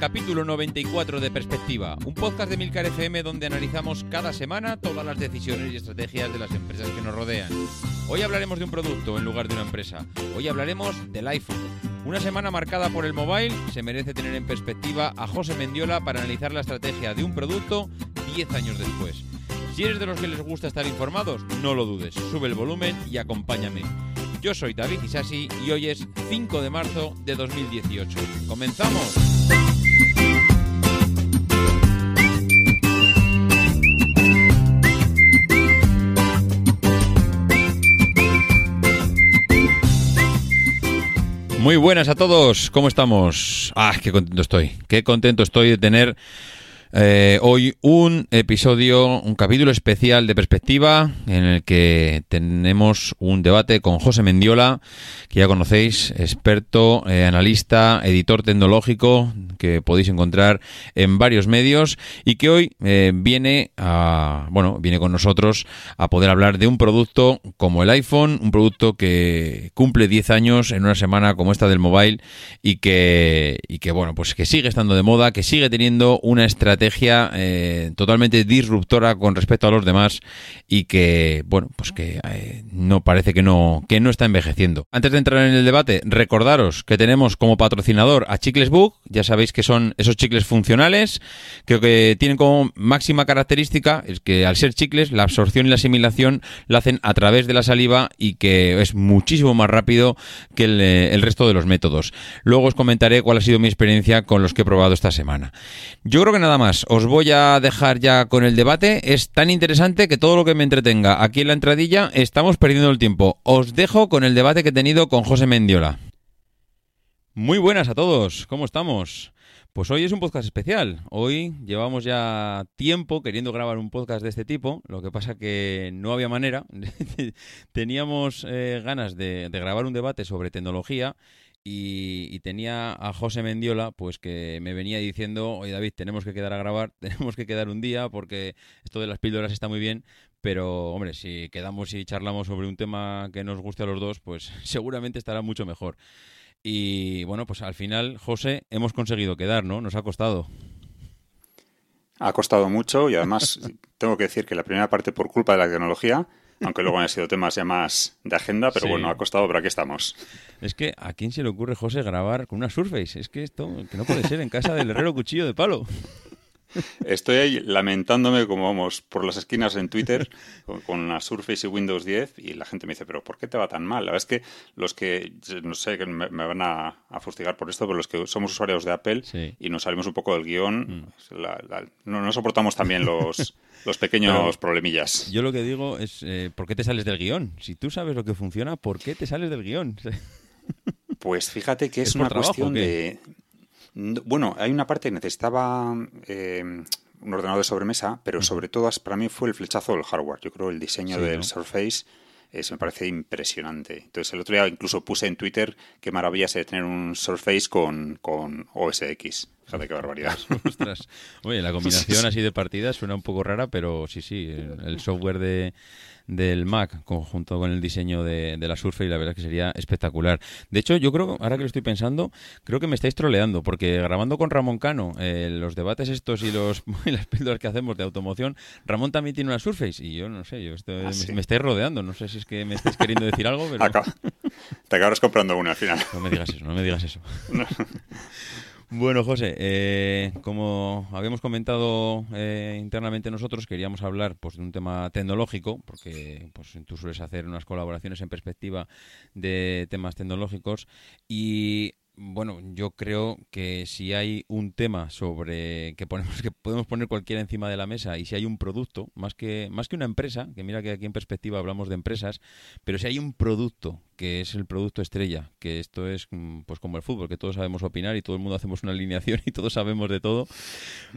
Capítulo 94 de Perspectiva, un podcast de Milcar FM donde analizamos cada semana todas las decisiones y estrategias de las empresas que nos rodean. Hoy hablaremos de un producto en lugar de una empresa. Hoy hablaremos del iPhone. Una semana marcada por el mobile se merece tener en perspectiva a José Mendiola para analizar la estrategia de un producto 10 años después. Si eres de los que les gusta estar informados, no lo dudes, sube el volumen y acompáñame. Yo soy David Isasi y hoy es 5 de marzo de 2018. ¡Comenzamos! Muy buenas a todos, ¿cómo estamos? Ah, qué contento estoy, qué contento estoy de tener eh, hoy un episodio, un capítulo especial de perspectiva en el que tenemos un debate con José Mendiola, que ya conocéis, experto, eh, analista, editor tecnológico, que podéis encontrar en varios medios y que hoy eh, viene a, bueno, viene con nosotros a poder hablar de un producto como el iPhone, un producto que cumple 10 años en una semana como esta del mobile y que, y que bueno, pues que sigue estando de moda, que sigue teniendo una estrategia eh, totalmente disruptora con respecto a los demás y que, bueno, pues que eh, no parece que no, que no está envejeciendo. Antes de entrar en el debate, recordaros que tenemos como patrocinador a Chicles Book, ya sabéis que son esos chicles funcionales, creo que tienen como máxima característica es que al ser chicles, la absorción y la asimilación la hacen a través de la saliva y que es muchísimo más rápido que eh, el resto de los métodos. Luego os comentaré cuál ha sido mi experiencia con los que he probado esta semana. Yo creo que nada más, os voy a dejar ya con el debate. Es tan interesante que todo lo que me entretenga aquí en la entradilla estamos perdiendo el tiempo. Os dejo con el debate que he tenido con José Mendiola. Muy buenas a todos, ¿cómo estamos? Pues hoy es un podcast especial. Hoy llevamos ya tiempo queriendo grabar un podcast de este tipo. Lo que pasa que no había manera. Teníamos eh, ganas de, de grabar un debate sobre tecnología y, y tenía a José Mendiola, pues que me venía diciendo, oye David, tenemos que quedar a grabar, tenemos que quedar un día porque esto de las píldoras está muy bien, pero hombre, si quedamos y charlamos sobre un tema que nos guste a los dos, pues seguramente estará mucho mejor. Y bueno, pues al final, José, hemos conseguido quedar, ¿no? Nos ha costado. Ha costado mucho y además tengo que decir que la primera parte por culpa de la tecnología, aunque luego han sido temas ya más de agenda, pero Sí. bueno, ha costado, pero aquí estamos. Es que a quién se le ocurre, José, grabar con una Surface. Es que esto que no puede ser en casa del herrero cuchillo de palo. Estoy ahí lamentándome como vamos por las esquinas en Twitter con, con la Surface y Windows 10 y la gente me dice, pero ¿por qué te va tan mal? La verdad es que los que, no sé, que me, me van a, a fustigar por esto, pero los que somos usuarios de Apple Sí. y nos salimos un poco del guion, Mm. la- la- no, no soportamos también los, los pequeños Pero- problemillas. Yo lo que digo es, eh, ¿por qué te sales del guion? Si tú sabes lo que funciona, ¿por qué te sales del guion? Pues fíjate que es, ¿Es por una trabajo cuestión de... No, Bueno, hay una parte que necesitaba eh, un ordenador de sobremesa, pero sobre todo para mí fue el flechazo del hardware. Yo creo el diseño Sí, del ¿no? Surface eh, se me parece impresionante. Entonces el otro día incluso puse en Twitter qué maravilla sería tener un Surface con, con OS X. Fíjate qué barbaridad. Ostras. Oye, la combinación así de partidas suena un poco rara, pero sí, sí, el, el software de, del Mac conjunto con el diseño de, de la Surface, la verdad es que sería espectacular. De hecho, yo creo, ahora que lo estoy pensando, creo que me estáis troleando, porque grabando con Ramón Cano eh, los debates estos y, los, y las píldoras que hacemos de automoción, Ramón también tiene una Surface y yo no sé, yo estoy- Ah, me, sí. me estáis rodeando, no sé si es que me estáis queriendo decir algo, pero Acaba- Te acabas comprando una al final. no me digas eso, no me digas eso. Bueno, José, eh, como habíamos comentado eh, internamente nosotros, queríamos hablar pues, de un tema tecnológico, porque pues, tú sueles hacer unas colaboraciones en perspectiva de temas tecnológicos y bueno, yo creo que si hay un tema sobre que ponemos que podemos poner cualquiera encima de la mesa y si hay un producto, más que más que una empresa, que mira que aquí en perspectiva hablamos de empresas, pero si hay un producto que es el producto estrella, que esto es mm, pues como el fútbol, que todos sabemos opinar y todo el mundo hacemos una alineación y todos sabemos de todo,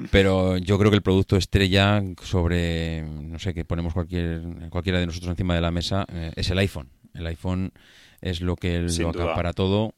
pero yo creo que el producto estrella sobre no sé, que ponemos cualquier cualquiera de nosotros encima de la mesa eh, es el iPhone. El iPhone es lo que Sin lo duda. acapara todo.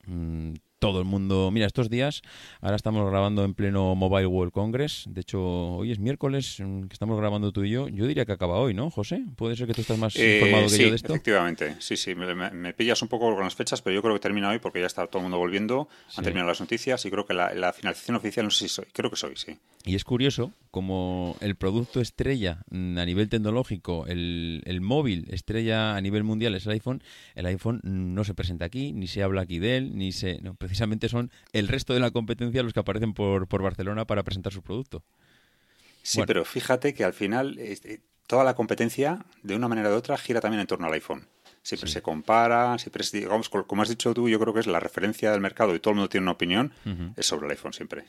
Todo el mundo. Mira, estos días, ahora estamos grabando en pleno Mobile World Congress. De hecho, hoy es miércoles mm, que estamos grabando tú y yo. Yo diría que acaba hoy, ¿no, José? Puede ser que tú estás más Eh, informado que sí, yo de esto. efectivamente. Sí, sí, me, me- pillas un poco con las fechas, pero yo creo que termina hoy porque ya está todo el mundo volviendo, Sí. han terminado las noticias y creo que la, la finalización oficial, no sé si soy, creo que soy, sí. Y es curioso como el producto estrella mm, a nivel tecnológico, el, el móvil estrella a nivel mundial es el iPhone. El iPhone mm, no se presenta aquí, ni se habla aquí de él, ni se. No, precisamente son el resto de la competencia los que aparecen por, por Barcelona para presentar su producto. Sí, Bueno. pero fíjate que al final este, toda la competencia, de una manera u otra, gira también en torno al iPhone. Siempre Sí. se compara, siempre es, digamos, como has dicho tú, yo creo que es la referencia del mercado y todo el mundo tiene una opinión, es sobre el iPhone siempre.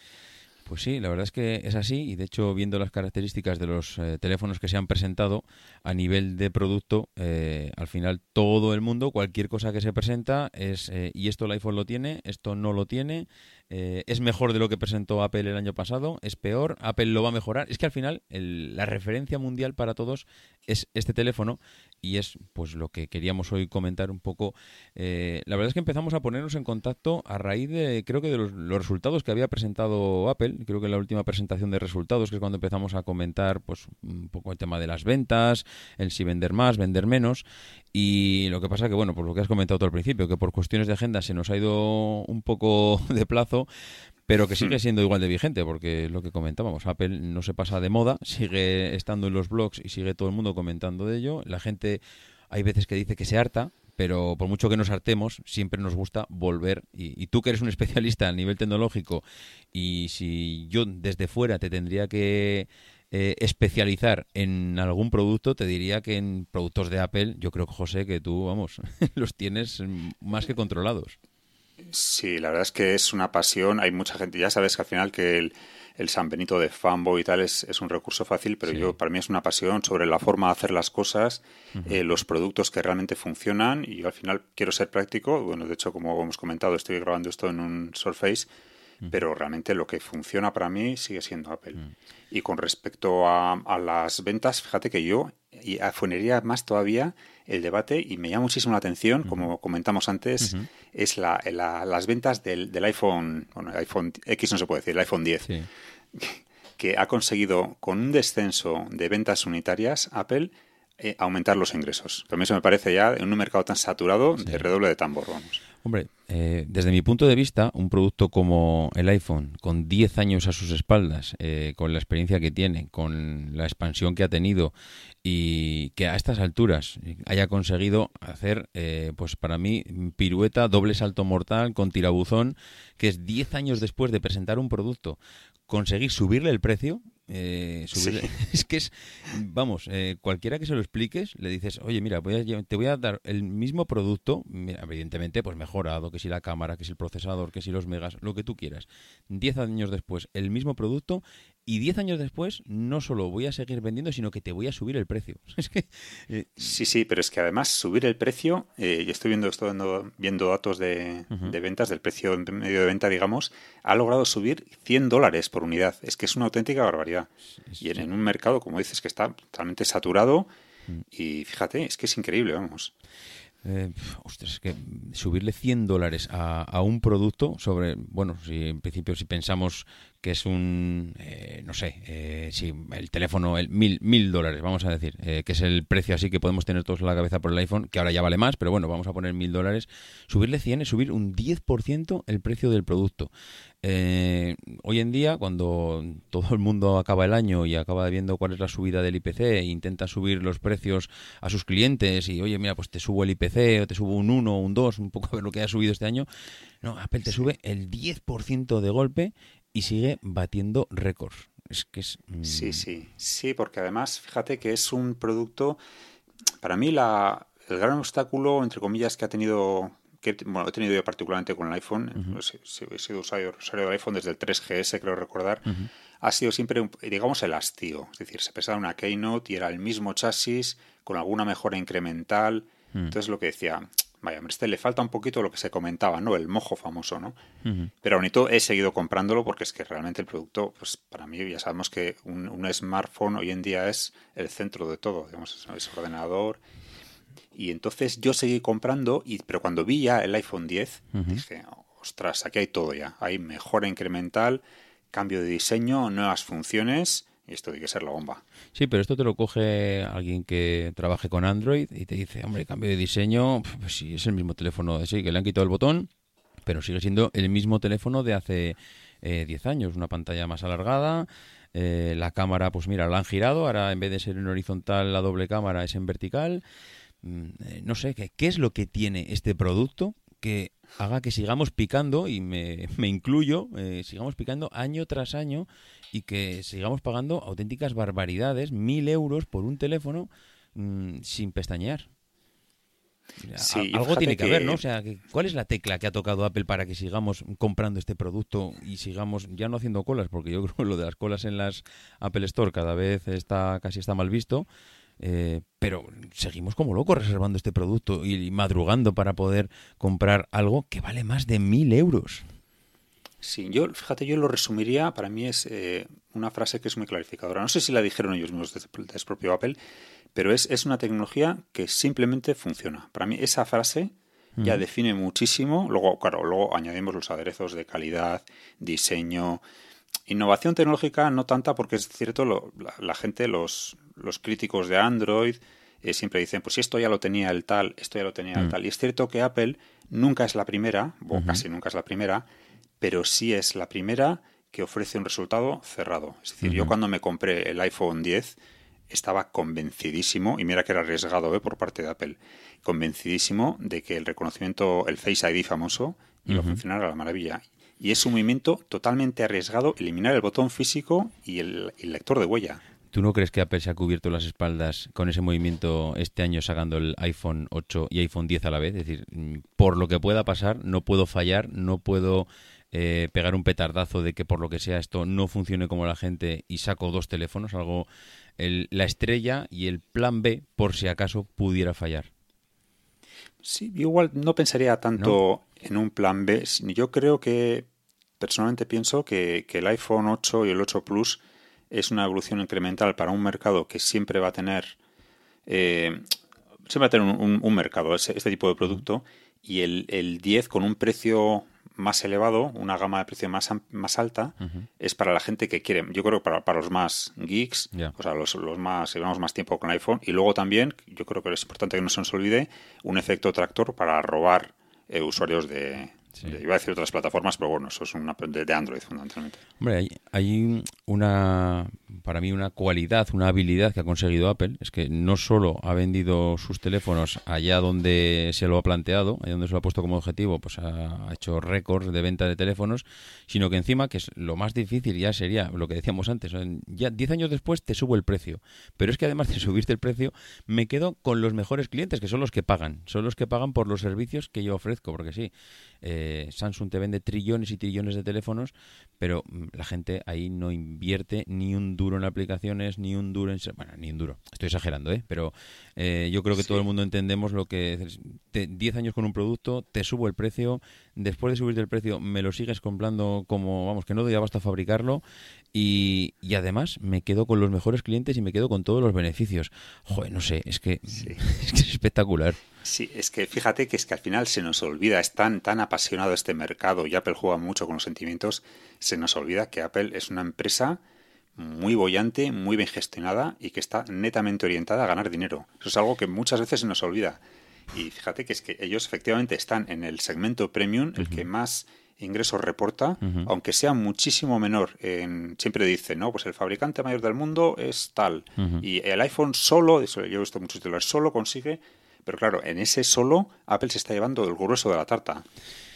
Pues sí, la verdad es que es así y de hecho viendo las características de los eh, teléfonos que se han presentado a nivel de producto, eh, al final todo el mundo, cualquier cosa que se presenta es eh, y esto el iPhone lo tiene, esto no lo tiene, es mejor de lo que presentó Apple el año pasado, es peor, Apple lo va a mejorar. Es que al final el- la referencia mundial para todos es este teléfono y es pues lo que queríamos hoy comentar un poco. Eh, la verdad es que empezamos a ponernos en contacto a raíz de, creo que de los, resultados que había presentado Apple, creo que la última presentación de resultados, que es cuando empezamos a comentar pues un poco el tema de las ventas, el si vender más, vender menos, y lo que pasa que, bueno, por lo que has comentado tú al principio, que por cuestiones de agenda se nos ha ido un poco de plazo, pero que sigue siendo igual de vigente, porque es lo que comentábamos, Apple no se pasa de moda, sigue estando en los blogs y sigue todo el mundo comentando de ello. La gente hay veces que dice que se harta, pero por mucho que nos hartemos, siempre nos gusta volver. Y, y tú que eres un especialista a nivel tecnológico, y si yo desde fuera te tendría que eh, especializar en algún producto, te diría que en productos de Apple, yo creo, José, que tú, vamos, los tienes más que controlados. Sí, la verdad es que es una pasión. Hay mucha gente, ya sabes que al final que el, el San Benito de fanboy y tal es, es un recurso fácil, pero Sí. yo para mí es una pasión sobre la forma de hacer las cosas, eh, los productos que realmente funcionan y yo al final quiero ser práctico. Bueno, de hecho, como hemos comentado, estoy grabando esto en un Surface, pero realmente lo que funciona para mí sigue siendo Apple. Y con respecto a, a las ventas, fíjate que yo y afunería más todavía el debate y me llama muchísimo la atención, como comentamos antes, es la, la- las ventas del, del iPhone, bueno, el iPhone X no se puede decir, el iPhone 10, Sí. que ha conseguido con un descenso de ventas unitarias Apple eh, aumentar los ingresos. Mí eso me parece ya en un mercado tan saturado de redoble de tambor, vamos. Hombre, eh, desde mi punto de vista, un producto como el iPhone, con 10 años a sus espaldas, eh, con la experiencia que tiene, con la expansión que ha tenido y que a estas alturas haya conseguido hacer, eh, pues para mí, pirueta, doble salto mortal con tirabuzón, que es 10 años después de presentar un producto, conseguir subirle el precio. Eh, Sí. es que es, vamos, eh, cualquiera que se lo expliques, le dices, oye, mira, voy a te voy a dar el mismo producto, mira, evidentemente, pues mejorado, que si la cámara, que si el procesador, que si los megas, lo que tú quieras. Diez años después, el mismo producto, y diez años después, no solo voy a seguir vendiendo, sino que te voy a subir el precio. Es que, eh, Sí, sí, pero es que además subir el precio, eh, y estoy viendo, estoy viendo, viendo datos de, de ventas, del precio medio de venta, digamos, ha logrado subir 100 dólares por unidad. Es que es una auténtica barbaridad. Y en, en un mercado, como dices, que está totalmente saturado, y fíjate, es que es increíble, vamos. Eh, ostras, es que subirle 100 dólares a, a un producto sobre, bueno, si en principio si pensamos que es un, eh, no sé, eh, si el teléfono, el mil, mil dólares, vamos a decir, eh, que es el precio así que podemos tener todos en la cabeza por el iPhone, que ahora ya vale más, pero bueno, vamos a poner mil dólares, subirle 100 es subir un 10% el precio del producto. Eh, hoy en día, cuando todo el mundo acaba el año y acaba viendo cuál es la subida del IPC e intenta subir los precios a sus clientes y, oye, mira, pues te subo el IPC o te subo un 1 o un 2, un poco a ver lo que ha subido este año. No, Apple te sube el 10% de golpe y sigue batiendo récords. Es que es... mm, Sí, sí, sí, porque además, fíjate que es un producto, para mí la, el gran obstáculo, entre comillas, que ha tenido que bueno, he tenido yo particularmente con el iPhone, pues, he- he sido usuario, usuario del iPhone desde el 3GS, creo recordar, ha sido siempre, un- digamos, el hastío. Es decir, se pesaba una Keynote y era el mismo chasis con alguna mejora incremental. Entonces lo que decía, vaya, hombre, este le falta un poquito lo que se comentaba, ¿no? El mojo famoso, ¿no? Pero todo he seguido comprándolo porque es que realmente el producto, pues para mí ya sabemos que un, un smartphone hoy en día es el centro de todo, digamos, es, es ordenador. Y entonces yo seguí comprando, y, pero cuando vi ya el iPhone 10, dije, ostras, aquí hay todo ya. Hay mejora incremental, cambio de diseño, nuevas funciones, y esto tiene que ser la bomba. Sí, pero esto te lo coge alguien que trabaje con Android y te dice, hombre, cambio de diseño, pues sí, es el mismo teléfono, sí, que le han quitado el botón, pero sigue siendo el mismo teléfono de hace eh, 10 años, una pantalla más alargada, eh, la cámara, pues mira, la han girado, ahora en vez de ser en horizontal la doble cámara es en vertical. Mm, eh, no sé, ¿qué, ¿qué es lo que tiene este producto que haga que sigamos picando, y me, me incluyo, eh, sigamos picando año tras año y que sigamos pagando auténticas barbaridades, mil euros por un teléfono mm, sin pestañear? Sí, algo tiene que, haber, ¿no? que- O sea, que- ¿cuál es la tecla que ha tocado Apple para que sigamos comprando este producto y sigamos ya no haciendo colas? Porque yo creo que lo de las colas en las Apple Store cada vez está casi está mal visto. Eh, pero seguimos como locos reservando este producto y, y madrugando para poder comprar algo que vale más de mil euros. Sí, yo, fíjate, yo lo resumiría, para mí es eh, una frase que es muy clarificadora. No sé si la dijeron ellos mismos desde, desde propio Apple, pero es, es una tecnología que simplemente funciona. Para mí esa frase ya define muchísimo. Luego, claro, luego añadimos los aderezos de calidad, diseño, innovación tecnológica, no tanta porque es cierto, lo- la, la gente, los, los críticos de Android, eh, siempre dicen, pues si esto ya lo tenía el tal, esto ya lo tenía el tal. Y es cierto que Apple nunca es la primera, o casi nunca es la primera, pero sí es la primera que ofrece un resultado cerrado. Es decir, yo cuando me compré el iPhone 10 estaba convencidísimo, y mira que era arriesgado ¿eh? por parte de Apple, convencidísimo de que el reconocimiento, el Face ID famoso, iba a funcionar a la maravilla. Y es un movimiento totalmente arriesgado eliminar el botón físico y el, el lector de huella. ¿Tú no crees que Apple se ha cubierto las espaldas con ese movimiento este año sacando el iPhone 8 y iPhone 10 a la vez? Es decir, mm, por lo que pueda pasar, no puedo fallar, no puedo eh, pegar un petardazo de que por lo que sea esto no funcione como la gente y saco dos teléfonos, algo el- la estrella y el plan B por si acaso pudiera fallar. Sí, yo igual no pensaría tanto en un plan B. Yo creo que, personalmente pienso que, que el iPhone 8 y el 8 Plus es una evolución incremental para un mercado que siempre va a tener, eh, siempre va a tener un, un- un mercado, ese- este tipo de producto, y el, el 10 con un precio más elevado, una gama de precio más, más alta, es para la gente que quiere, yo creo que para, para los más geeks, o sea, los, los más, llevamos más tiempo con el iPhone, y luego también, yo creo que es importante que no se nos olvide, un efecto tractor para robar eh, usuarios de, de- iba a decir otras plataformas, pero bueno, eso es una de, de Android fundamentalmente. Hombre, hay, hay una, para mí, una cualidad, una habilidad que ha conseguido Apple, es que no solo ha vendido sus teléfonos allá donde se lo ha planteado, allá donde se lo ha puesto como objetivo, pues ha, hecho récords de venta de teléfonos, sino que encima, que es lo más difícil ya sería lo que decíamos antes, ya 10 años después te subo el precio, pero es que además de subirte el precio, me quedo con los mejores clientes, que son los que pagan, son los que pagan por los servicios que yo ofrezco, porque sí, eh, Samsung te vende trillones y trillones de teléfonos, pero mm, la gente ahí no invierte ni un duro en aplicaciones, ni un duro en... Bueno, ni un duro, estoy exagerando, ¿eh? Pero eh, yo creo que todo el mundo entendemos lo que... es, te- 10 años con un producto, te subo el precio, después de subirte el precio me lo sigues comprando como, vamos, que no doy abasto a fabricarlo y, y además me quedo con los mejores clientes y me quedo con todos los beneficios. Joder, no sé, es que, es, que es espectacular. Sí, es que fíjate que es que al final se nos olvida, es tan, tan apasionado este mercado y Apple juega mucho con los sentimientos, se nos olvida que Apple es una empresa muy bollante, muy bien gestionada y que está netamente orientada a ganar dinero. Eso es algo que muchas veces se nos olvida. Y fíjate que es que ellos efectivamente están en el segmento premium, el que más ingresos reporta, aunque sea muchísimo menor. En, siempre dicen, ¿no? Pues el fabricante mayor del mundo es tal. Y el iPhone solo, eso yo he visto muchos titulares, solo consigue pero claro, en ese solo Apple se está llevando el grueso de la tarta.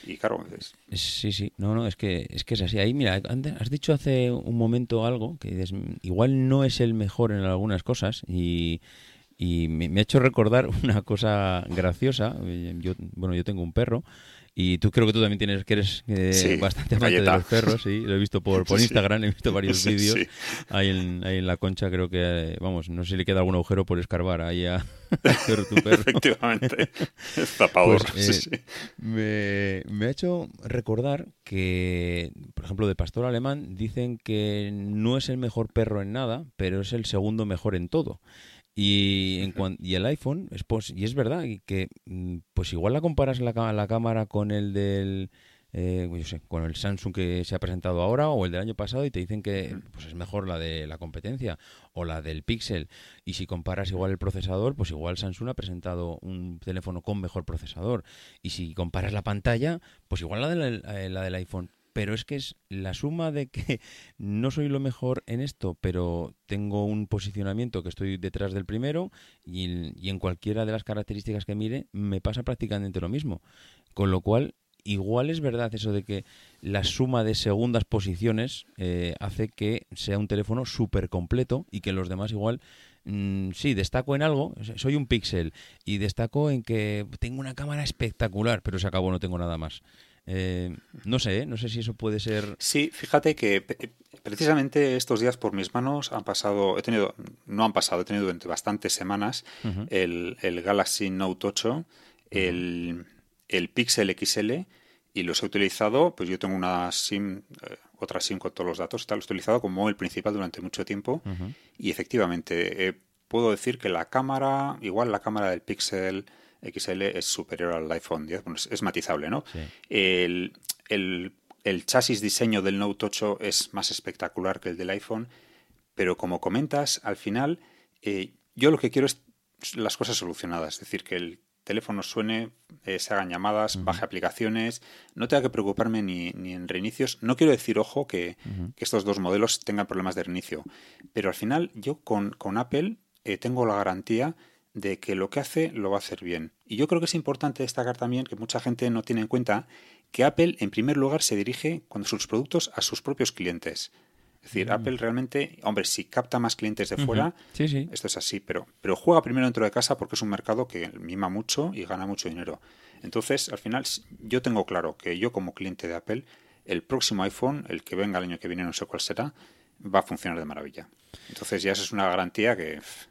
Y claro, es- Sí, sí, no, no, es que es que es así. Ahí, mira, has dicho hace un momento algo que "Mm, igual no es el mejor en algunas cosas y, y me, me ha hecho recordar una cosa graciosa. Eh, Yo, bueno, yo tengo un perro y tú creo que tú también tienes que eres eh, Sí, bastante amante de los perros, sí, lo he visto por, por Sí. Instagram, he visto varios vídeos. Ahí en, ahí en la concha creo que, eh, vamos, no sé si le queda algún agujero por escarbar ahí a, tu perro. Efectivamente. Zapador. Pues, eh. Me, me ha hecho recordar que, por ejemplo, de pastor alemán dicen que no es el mejor perro en nada, pero es el segundo mejor en todo. Y, en cuan- y el iPhone, es pos- y es verdad que, mm, pues igual la comparas la, la cámara con el del, eh, yo sé, con el Samsung que se ha presentado ahora o el del año pasado y te dicen que pues es mejor la de la competencia o la del Pixel. Y si comparas igual el procesador, pues igual Samsung ha presentado un teléfono con mejor procesador. Y si comparas la pantalla, pues igual la, del- eh, la del iPhone. Pero es que es la suma de que no soy lo mejor en esto, pero tengo un posicionamiento que estoy detrás del primero y, y en cualquiera de las características que mire me pasa prácticamente lo mismo. Con lo cual, igual es verdad eso de que la suma de segundas posiciones eh, hace que sea un teléfono súper completo y que los demás igual mm, sí, destaco en algo, soy un píxel y destaco en que tengo una cámara espectacular, pero se acabó, no tengo nada más. Eh, no sé, ¿eh? no sé si eso puede ser... Sí, fíjate que pe- precisamente estos días por mis manos han pasado, he tenido, no han pasado, he tenido durante bastantes semanas el, el Galaxy Note 8, el, el Pixel XL y los he utilizado, pues yo tengo una SIM, eh, otra SIM con todos los datos tal, los he utilizado como móvil principal durante mucho tiempo. Y efectivamente eh, puedo decir que la cámara, igual la cámara del Pixel XL es superior al iPhone 10, bueno, es, es matizable, ¿no? Sí. El, el- el chasis diseño del Note 8 es más espectacular que el del iPhone, pero como comentas, al final eh, yo lo que quiero es las cosas solucionadas, es decir, que el teléfono suene, eh, se hagan llamadas, baje aplicaciones, no tenga que preocuparme ni, ni en reinicios. No quiero decir, ojo, que, que estos dos modelos tengan problemas de reinicio, pero al final yo con, con Apple eh, tengo la garantía de que lo que hace lo va a hacer bien. Y yo creo que es importante destacar también que mucha gente no tiene en cuenta que Apple en primer lugar se dirige con sus productos a sus propios clientes. Es decir, Apple realmente, hombre, si capta más clientes de fuera, Sí, sí. esto es así, pero, pero juega primero dentro de casa porque es un mercado que mima mucho y gana mucho dinero. Entonces, al final, yo tengo claro que yo como cliente de Apple, el próximo iPhone, el que venga el año que viene, no sé cuál será, va a funcionar de maravilla. Entonces ya eso es una garantía que... pff,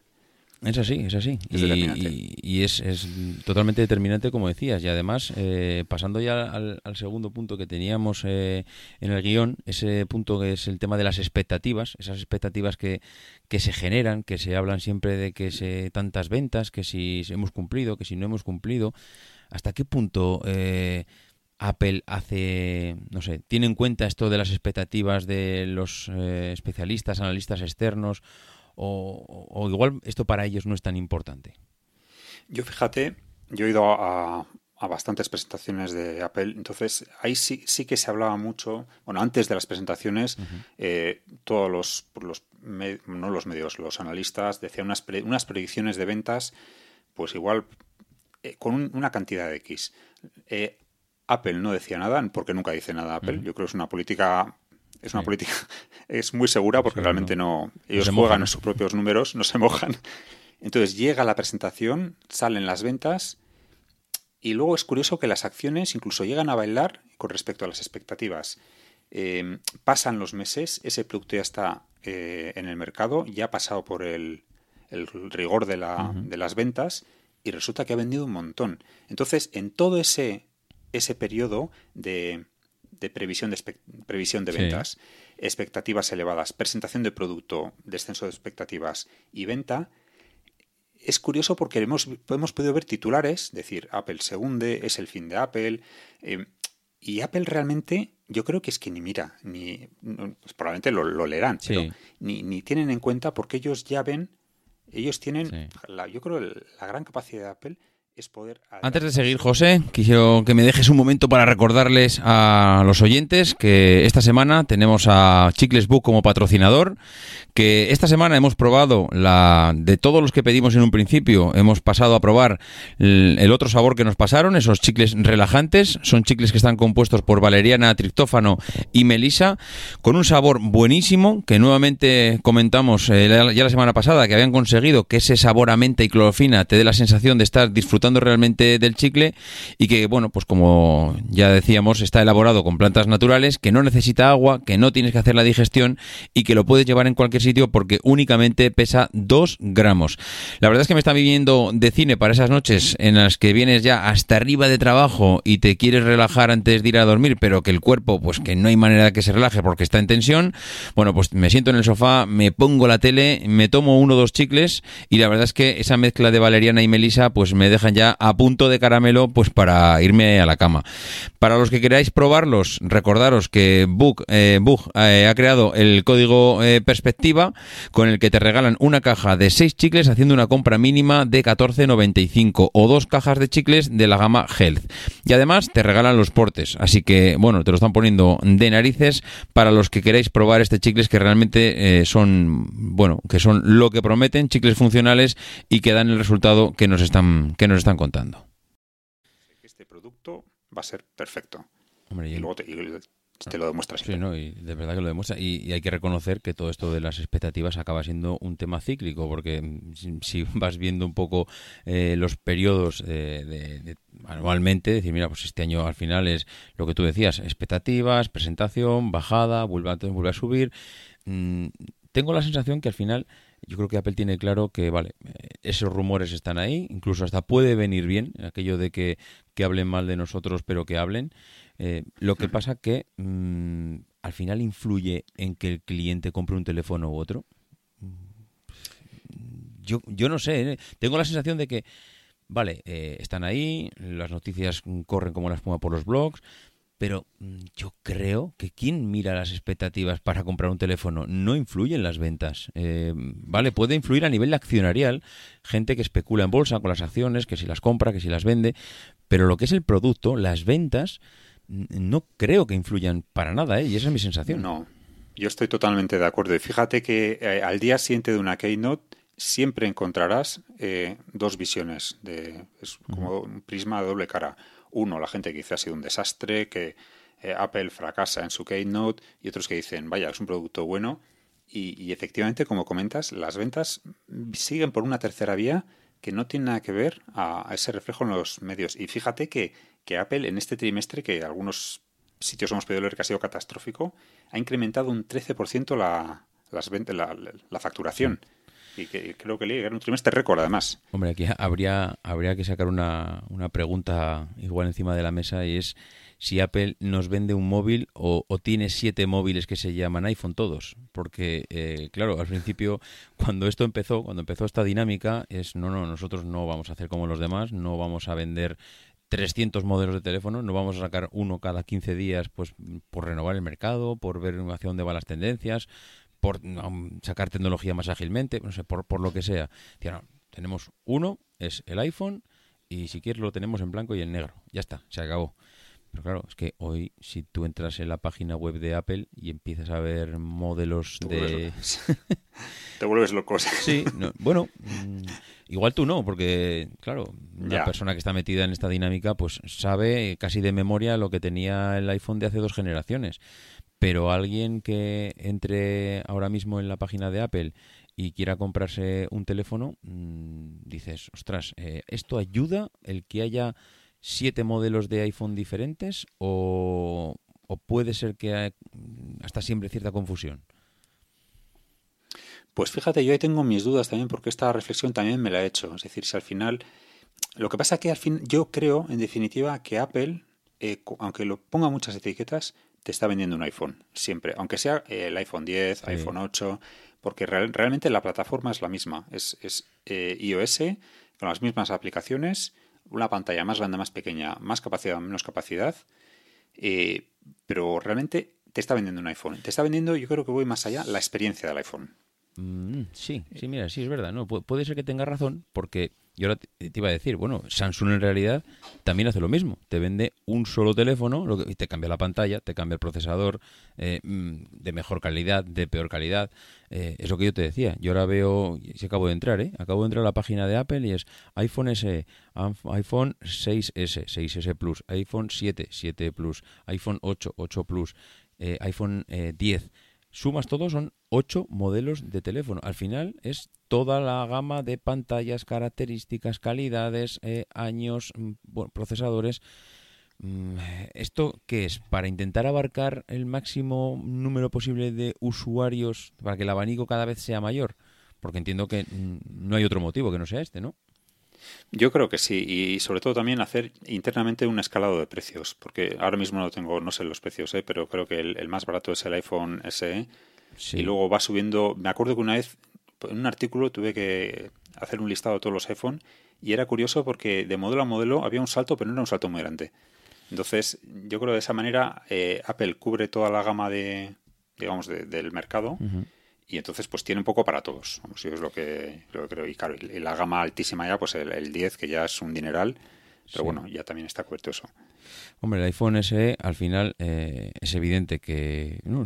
Es así, es así. Es y determinante. y- y es, es totalmente determinante, como decías. Y además, eh, pasando ya al, al segundo punto que teníamos eh, en el guion, ese punto que es el tema de las expectativas, esas expectativas que, que se generan, que se hablan siempre de que se tantas ventas, que si hemos cumplido, que si no hemos cumplido. ¿Hasta qué punto eh, Apple hace, no sé, tiene en cuenta esto de las expectativas de los eh, especialistas, analistas externos? O, o igual esto para ellos no es tan importante. Yo fíjate, yo he ido a, a bastantes presentaciones de Apple, entonces ahí sí, sí que se hablaba mucho, bueno, antes de las presentaciones, eh, todos los, los me- no los medios, los analistas decían unas, pre- unas predicciones de ventas, pues igual eh, con un- una cantidad de X. Eh, Apple no decía nada, porque nunca dice nada Apple. Yo creo que es una política, es una Sí. política, es muy segura porque Sí, realmente no- no, ellos juegan en sus propios números, no se mojan. Entonces llega la presentación, salen las ventas y luego es curioso que las acciones incluso llegan a bailar con respecto a las expectativas. Eh, pasan los meses, ese producto ya está eh, en el mercado, ya ha pasado por el, el rigor de, la- de las ventas y resulta que ha vendido un montón. Entonces, en todo ese, ese periodo de, de previsión de, previsión de Sí. ventas, expectativas elevadas, presentación de producto, descenso de expectativas y venta, es curioso porque hemos, hemos podido ver titulares, decir, Apple se hunde, es el fin de Apple, eh, y Apple realmente, yo creo que es que ni mira, ni pues probablemente lo, lo leerán, Sí. pero ni, ni tienen en cuenta porque ellos ya ven, ellos tienen, Sí. la, yo creo, la gran capacidad de Apple Antes de seguir, José, quiero que me dejes un momento para recordarles a los oyentes que esta semana tenemos a Chicles Book como patrocinador, que esta semana hemos probado la de todos los que pedimos en un principio, hemos pasado a probar el, otro sabor que nos pasaron, esos chicles relajantes, son chicles que están compuestos por valeriana, triptófano y melisa, con un sabor buenísimo, que nuevamente comentamos eh, ya la semana pasada, que habían conseguido que ese sabor a menta y clorofina te dé la sensación de estar disfrutando realmente del chicle y que, bueno, pues como ya decíamos, está elaborado con plantas naturales, que no necesita agua, que no tienes que hacer la digestión y que lo puedes llevar en cualquier sitio porque únicamente pesa 2 gramos. La verdad es que me está viviendo de cine para esas noches en las que vienes ya hasta arriba de trabajo y te quieres relajar antes de ir a dormir, pero que el cuerpo, pues que no hay manera de que se relaje porque está en tensión. Bueno, pues me siento en el sofá, me pongo la tele, me tomo uno o dos chicles y la verdad es que esa mezcla de valeriana y melisa pues me ya a punto de caramelo pues para irme a la cama. Para los que queráis probarlos, recordaros que Book, eh, Bug, eh, ha creado el código eh, Perspectiva con el que te regalan una caja de 6 chicles haciendo una compra mínima de 14,95 o dos cajas de chicles de la gama Health. Y además te regalan los portes. Así que, bueno, te lo están poniendo de narices para los que queráis probar este chicles que realmente eh, son, bueno, que son lo que prometen, chicles funcionales y que dan el resultado que nos están, que están contando. Este producto va a ser perfecto. Hombre, y luego te, y te lo demuestras. Sí, ¿no? y de verdad que lo demuestra. Y, y hay que reconocer que todo esto de las expectativas acaba siendo un tema cíclico, porque si, si vas viendo un poco eh, los periodos de, de- de- anualmente, decir, mira, pues este año al final es lo que tú decías, expectativas, presentación, bajada, vuelve a, vuelve a subir. Mm, tengo la sensación que al final yo creo que Apple tiene claro que, vale, esos rumores están ahí, incluso hasta puede venir bien aquello de que, que hablen mal de nosotros, pero que hablen. Eh, lo que pasa que mm, al final influye en que el cliente compre un teléfono u otro. Mm, Yo, yo no sé, ¿eh? tengo la sensación de que, vale, eh, están ahí, las noticias corren como la espuma por los blogs, pero mm, yo creo que quien mira las expectativas para comprar un teléfono no influye en las ventas. Eh, vale, puede influir a nivel accionarial, gente que especula en bolsa con las acciones, que si las compra, que si las vende, pero lo que es el producto, las ventas, no creo que influyan para nada, ¿eh? y esa es mi sensación. No, yo estoy totalmente de acuerdo. Y fíjate que eh, al día siguiente de una Keynote siempre encontrarás eh, dos visiones. De, es como un prisma de doble cara. Uno, la gente que dice ha sido un desastre, que eh, Apple fracasa en su Keynote, y otros que dicen, vaya, es un producto bueno. Y, efectivamente, como comentas, las ventas siguen por una tercera vía que no tiene nada que ver a, ese reflejo en los medios. Y fíjate que, que Apple en este trimestre, que algunos sitios hemos podido leer que ha sido catastrófico, ha incrementado un 13% la, las vent- la, la- la facturación. Y que creo que le era un trimestre récord, además. Hombre, aquí habría, habría que sacar una, una pregunta igual encima de la mesa y es si Apple nos vende un móvil o, o tiene siete móviles que se llaman iPhone todos. Porque, eh, claro, al principio, cuando esto empezó, cuando empezó esta dinámica, es no, no, nosotros no vamos a hacer como los demás, no vamos a vender 300 modelos de teléfono, no vamos a sacar uno cada 15 días pues por renovar el mercado, por ver hacia dónde van las tendencias, por sacar tecnología más ágilmente, no sé, por, por lo que sea. Decía, no, tenemos uno, es el iPhone, y si quieres lo tenemos en blanco y en negro. Ya está, se acabó. Pero claro, es que hoy si tú entras en la página web de Apple y empiezas a ver modelos Te de... vuelves, te vuelves loco. Sí, no, bueno, igual tú no, porque claro, una Ya. persona que está metida en esta dinámica pues sabe casi de memoria lo que tenía el iPhone de hace dos generaciones. Pero alguien que entre ahora mismo en la página de Apple y quiera comprarse un teléfono, mm, dices, ostras, eh, ¿esto ayuda el que haya siete modelos de iPhone diferentes o, puede ser que hay, mm, hasta siempre cierta confusión? Pues fíjate, yo ahí tengo mis dudas también porque esta reflexión también me la he hecho. Es decir, si al final... Lo que pasa es que al fin yo creo, en definitiva, que Apple, eh, aunque lo ponga muchas etiquetas, te está vendiendo un iPhone, siempre. Aunque sea eh, el iPhone 10, iPhone 8, porque real- realmente la plataforma es la misma. Es, es eh, iOS con las mismas aplicaciones, una pantalla más grande, más pequeña, más capacidad, menos capacidad, eh, pero realmente te está vendiendo un iPhone. Te está vendiendo, yo creo que voy más allá, la experiencia del iPhone. Mm, sí, sí, mira, sí es verdad. No, Pu- puede ser que tenga razón, porque Y ahora te iba a decir, bueno, Samsung en realidad también hace lo mismo. Te vende un solo teléfono lo que- y te cambia la pantalla, te cambia el procesador eh, mm, de mejor calidad, de peor calidad. Eh, es lo que yo te decía. Yo ahora veo, si acabo de entrar, ¿eh? Acabo de entrar a la página de Apple y es iPhone anf- iPhone 6S, 6S Plus, iPhone 7, 7 Plus, iPhone 8, 8 Plus, eh, iPhone eh, 10. Sumas todo, son ocho modelos de teléfono. Al final es toda la gama de pantallas, características, calidades, eh, años, mm, procesadores. Mm, ¿Esto qué es? ¿Para intentar abarcar el máximo número posible de usuarios para que el abanico cada vez sea mayor? Porque entiendo que mm, no hay otro motivo que no sea este, ¿no? Yo creo que sí, y sobre todo también hacer internamente un escalado de precios, porque ahora mismo no tengo, no sé los precios, ¿eh? pero creo que el, el más barato es el iPhone SE, Sí. y luego va subiendo. Me acuerdo que una vez en un artículo tuve que hacer un listado de todos los iPhone, y era curioso porque de modelo a modelo había un salto, pero no era un salto muy grande. Entonces, yo creo que de esa manera eh, Apple cubre toda la gama de, digamos, de- del mercado. Y entonces, pues tiene un poco para todos. Vamos, yo es lo que, lo que creo. Y claro, y la gama altísima ya, pues el, el 10, que ya es un dineral. Pero Sí. bueno, ya también está cubierto eso. Hombre, el iPhone SE al final eh, es evidente que, no,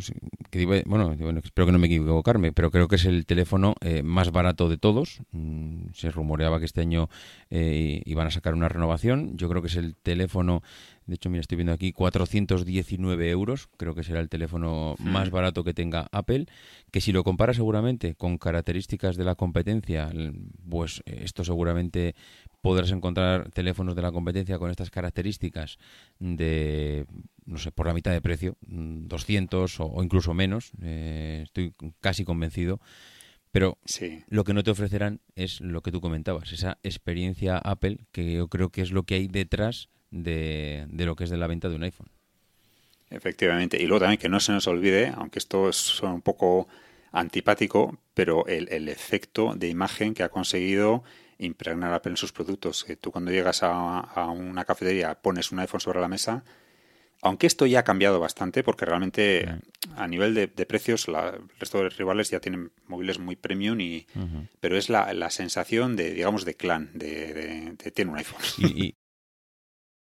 que bueno, espero que no me equivocarme, pero creo que es el teléfono eh, más barato de todos. Mm, se rumoreaba que este año eh, iban a sacar una renovación. Yo creo que es el teléfono, de hecho, mira, estoy viendo aquí 419 euros. Creo que será el teléfono más barato que tenga Apple. Que si lo compara seguramente con características de la competencia, pues eh, esto seguramente podrás encontrar teléfonos de la competencia con estas características de, no sé, por la mitad de precio, mm, 200 o, o incluso menos, eh, estoy casi convencido, pero Sí. lo que no te ofrecerán es lo que tú comentabas, esa experiencia Apple, que yo creo que es lo que hay detrás de, de lo que es de la venta de un iPhone. Efectivamente. Y luego también que no se nos olvide, aunque esto es suena un poco antipático, pero el, el efecto de imagen que ha conseguido impregnar Apple en sus productos. Que tú cuando llegas a, a una cafetería pones un iPhone sobre la mesa, aunque esto ya ha cambiado bastante, porque realmente a nivel de, de precios la- el resto de rivales ya tienen móviles muy premium, y, pero es la, la sensación de, digamos, de clan, de, de, de tiene un iPhone. Y, y-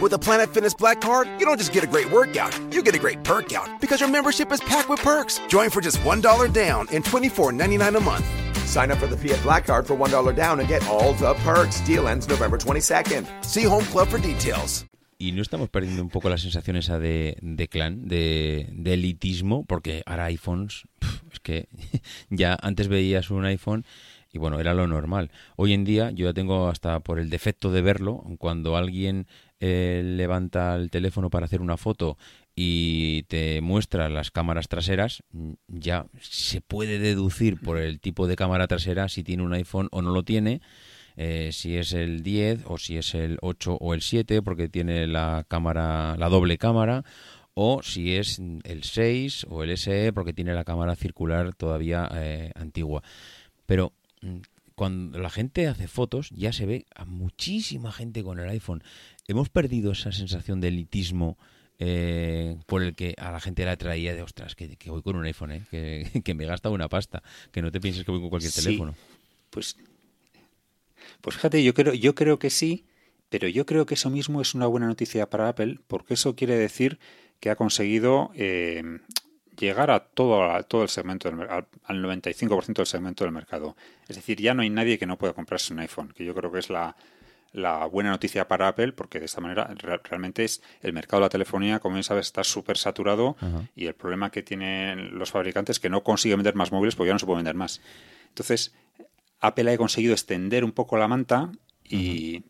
With a Planet Fitness Black Card, you don't just get a great workout, you get a great perk out because your membership is packed with perks. Join for just $1 down and $24.99 a month. Sign up for the Fiat Black Card for $1 down and get all the perks. Deal ends November 22nd. See Home Club for details. y no estamos perdiendo un poco la sensación esa de, de clan, de, de elitismo, porque ahora iPhones, es que ya antes veías un iPhone y bueno, era lo normal. Hoy en día yo ya tengo hasta por el defecto de verlo, cuando alguien levanta el teléfono para hacer una foto y te muestra las cámaras traseras, mm, ya se puede deducir por el tipo de cámara trasera si tiene un iPhone o no lo tiene eh, si es el 10 o si es el 8 o el 7 porque tiene la cámara la doble cámara o si es el 6 o el SE porque tiene la cámara circular todavía eh, antigua. Pero mm, cuando la gente hace fotos ya se ve a muchísima gente con el iPhone hemos perdido esa sensación de elitismo eh, por el que a la gente la traía de ostras que, que voy con un iPhone eh, que, que me gasta una pasta que no te pienses que voy con cualquier Sí. teléfono Pues, pues fíjate, yo creo, yo creo que sí, pero yo creo que eso mismo es una buena noticia para Apple, porque eso quiere decir que ha conseguido eh, llegar a todo, a todo el segmento, del, al 95% del segmento del mercado. Es decir, ya no hay nadie que no pueda comprarse un iPhone, que yo creo que es la, la buena noticia para Apple, porque de esta manera re- realmente es el mercado de la telefonía, como bien sabes, está súper saturado y el problema que tienen los fabricantes es que no consiguen vender más móviles porque ya no se puede vender más. Entonces, Apple ha conseguido extender un poco la manta y,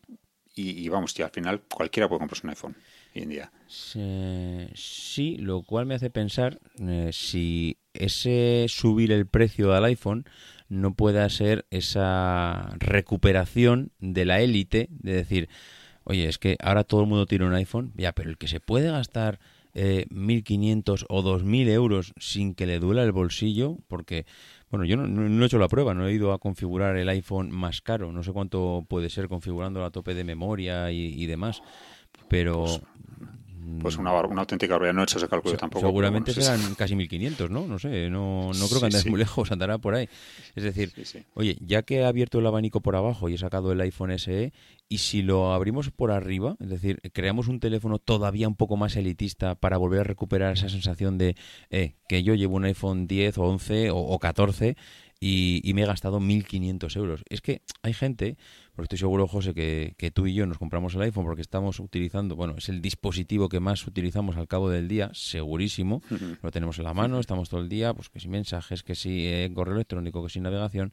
y, y vamos, y al final cualquiera puede comprarse un iPhone. hoy en día. Sí, lo cual me hace pensar eh, si ese subir el precio al iPhone no pueda ser esa recuperación de la élite de decir, oye, es que ahora todo el mundo tiene un iPhone, ya, pero el que se puede gastar eh, 1.500 o 2.000 euros sin que le duela el bolsillo, porque, bueno, yo no, he hecho la prueba, no he ido a configurar el iPhone más caro, no sé cuánto puede ser configurando a tope de memoria y, y demás, pero... Pues una, una auténtica barbaridad. No he hecho ese cálculo Se- tampoco. Seguramente bueno, sí, serán casi 1500, ¿no? No sé, no, no creo que andes sí. muy lejos, andará por ahí. Es decir, oye, ya que he abierto el abanico por abajo y he sacado el iPhone SE, y si lo abrimos por arriba, es decir, creamos un teléfono todavía un poco más elitista para volver a recuperar esa sensación de eh, que yo llevo un iPhone 10 o 11 o, o 14 y, y me he gastado 1.500 euros. Es que hay gente, porque estoy seguro, José, que, que tú y yo nos compramos el iPhone porque estamos utilizando, bueno, es el dispositivo que más utilizamos al cabo del día, segurísimo. Lo tenemos en la mano, estamos todo el día, pues que si mensajes, que si eh, correo electrónico, que si navegación.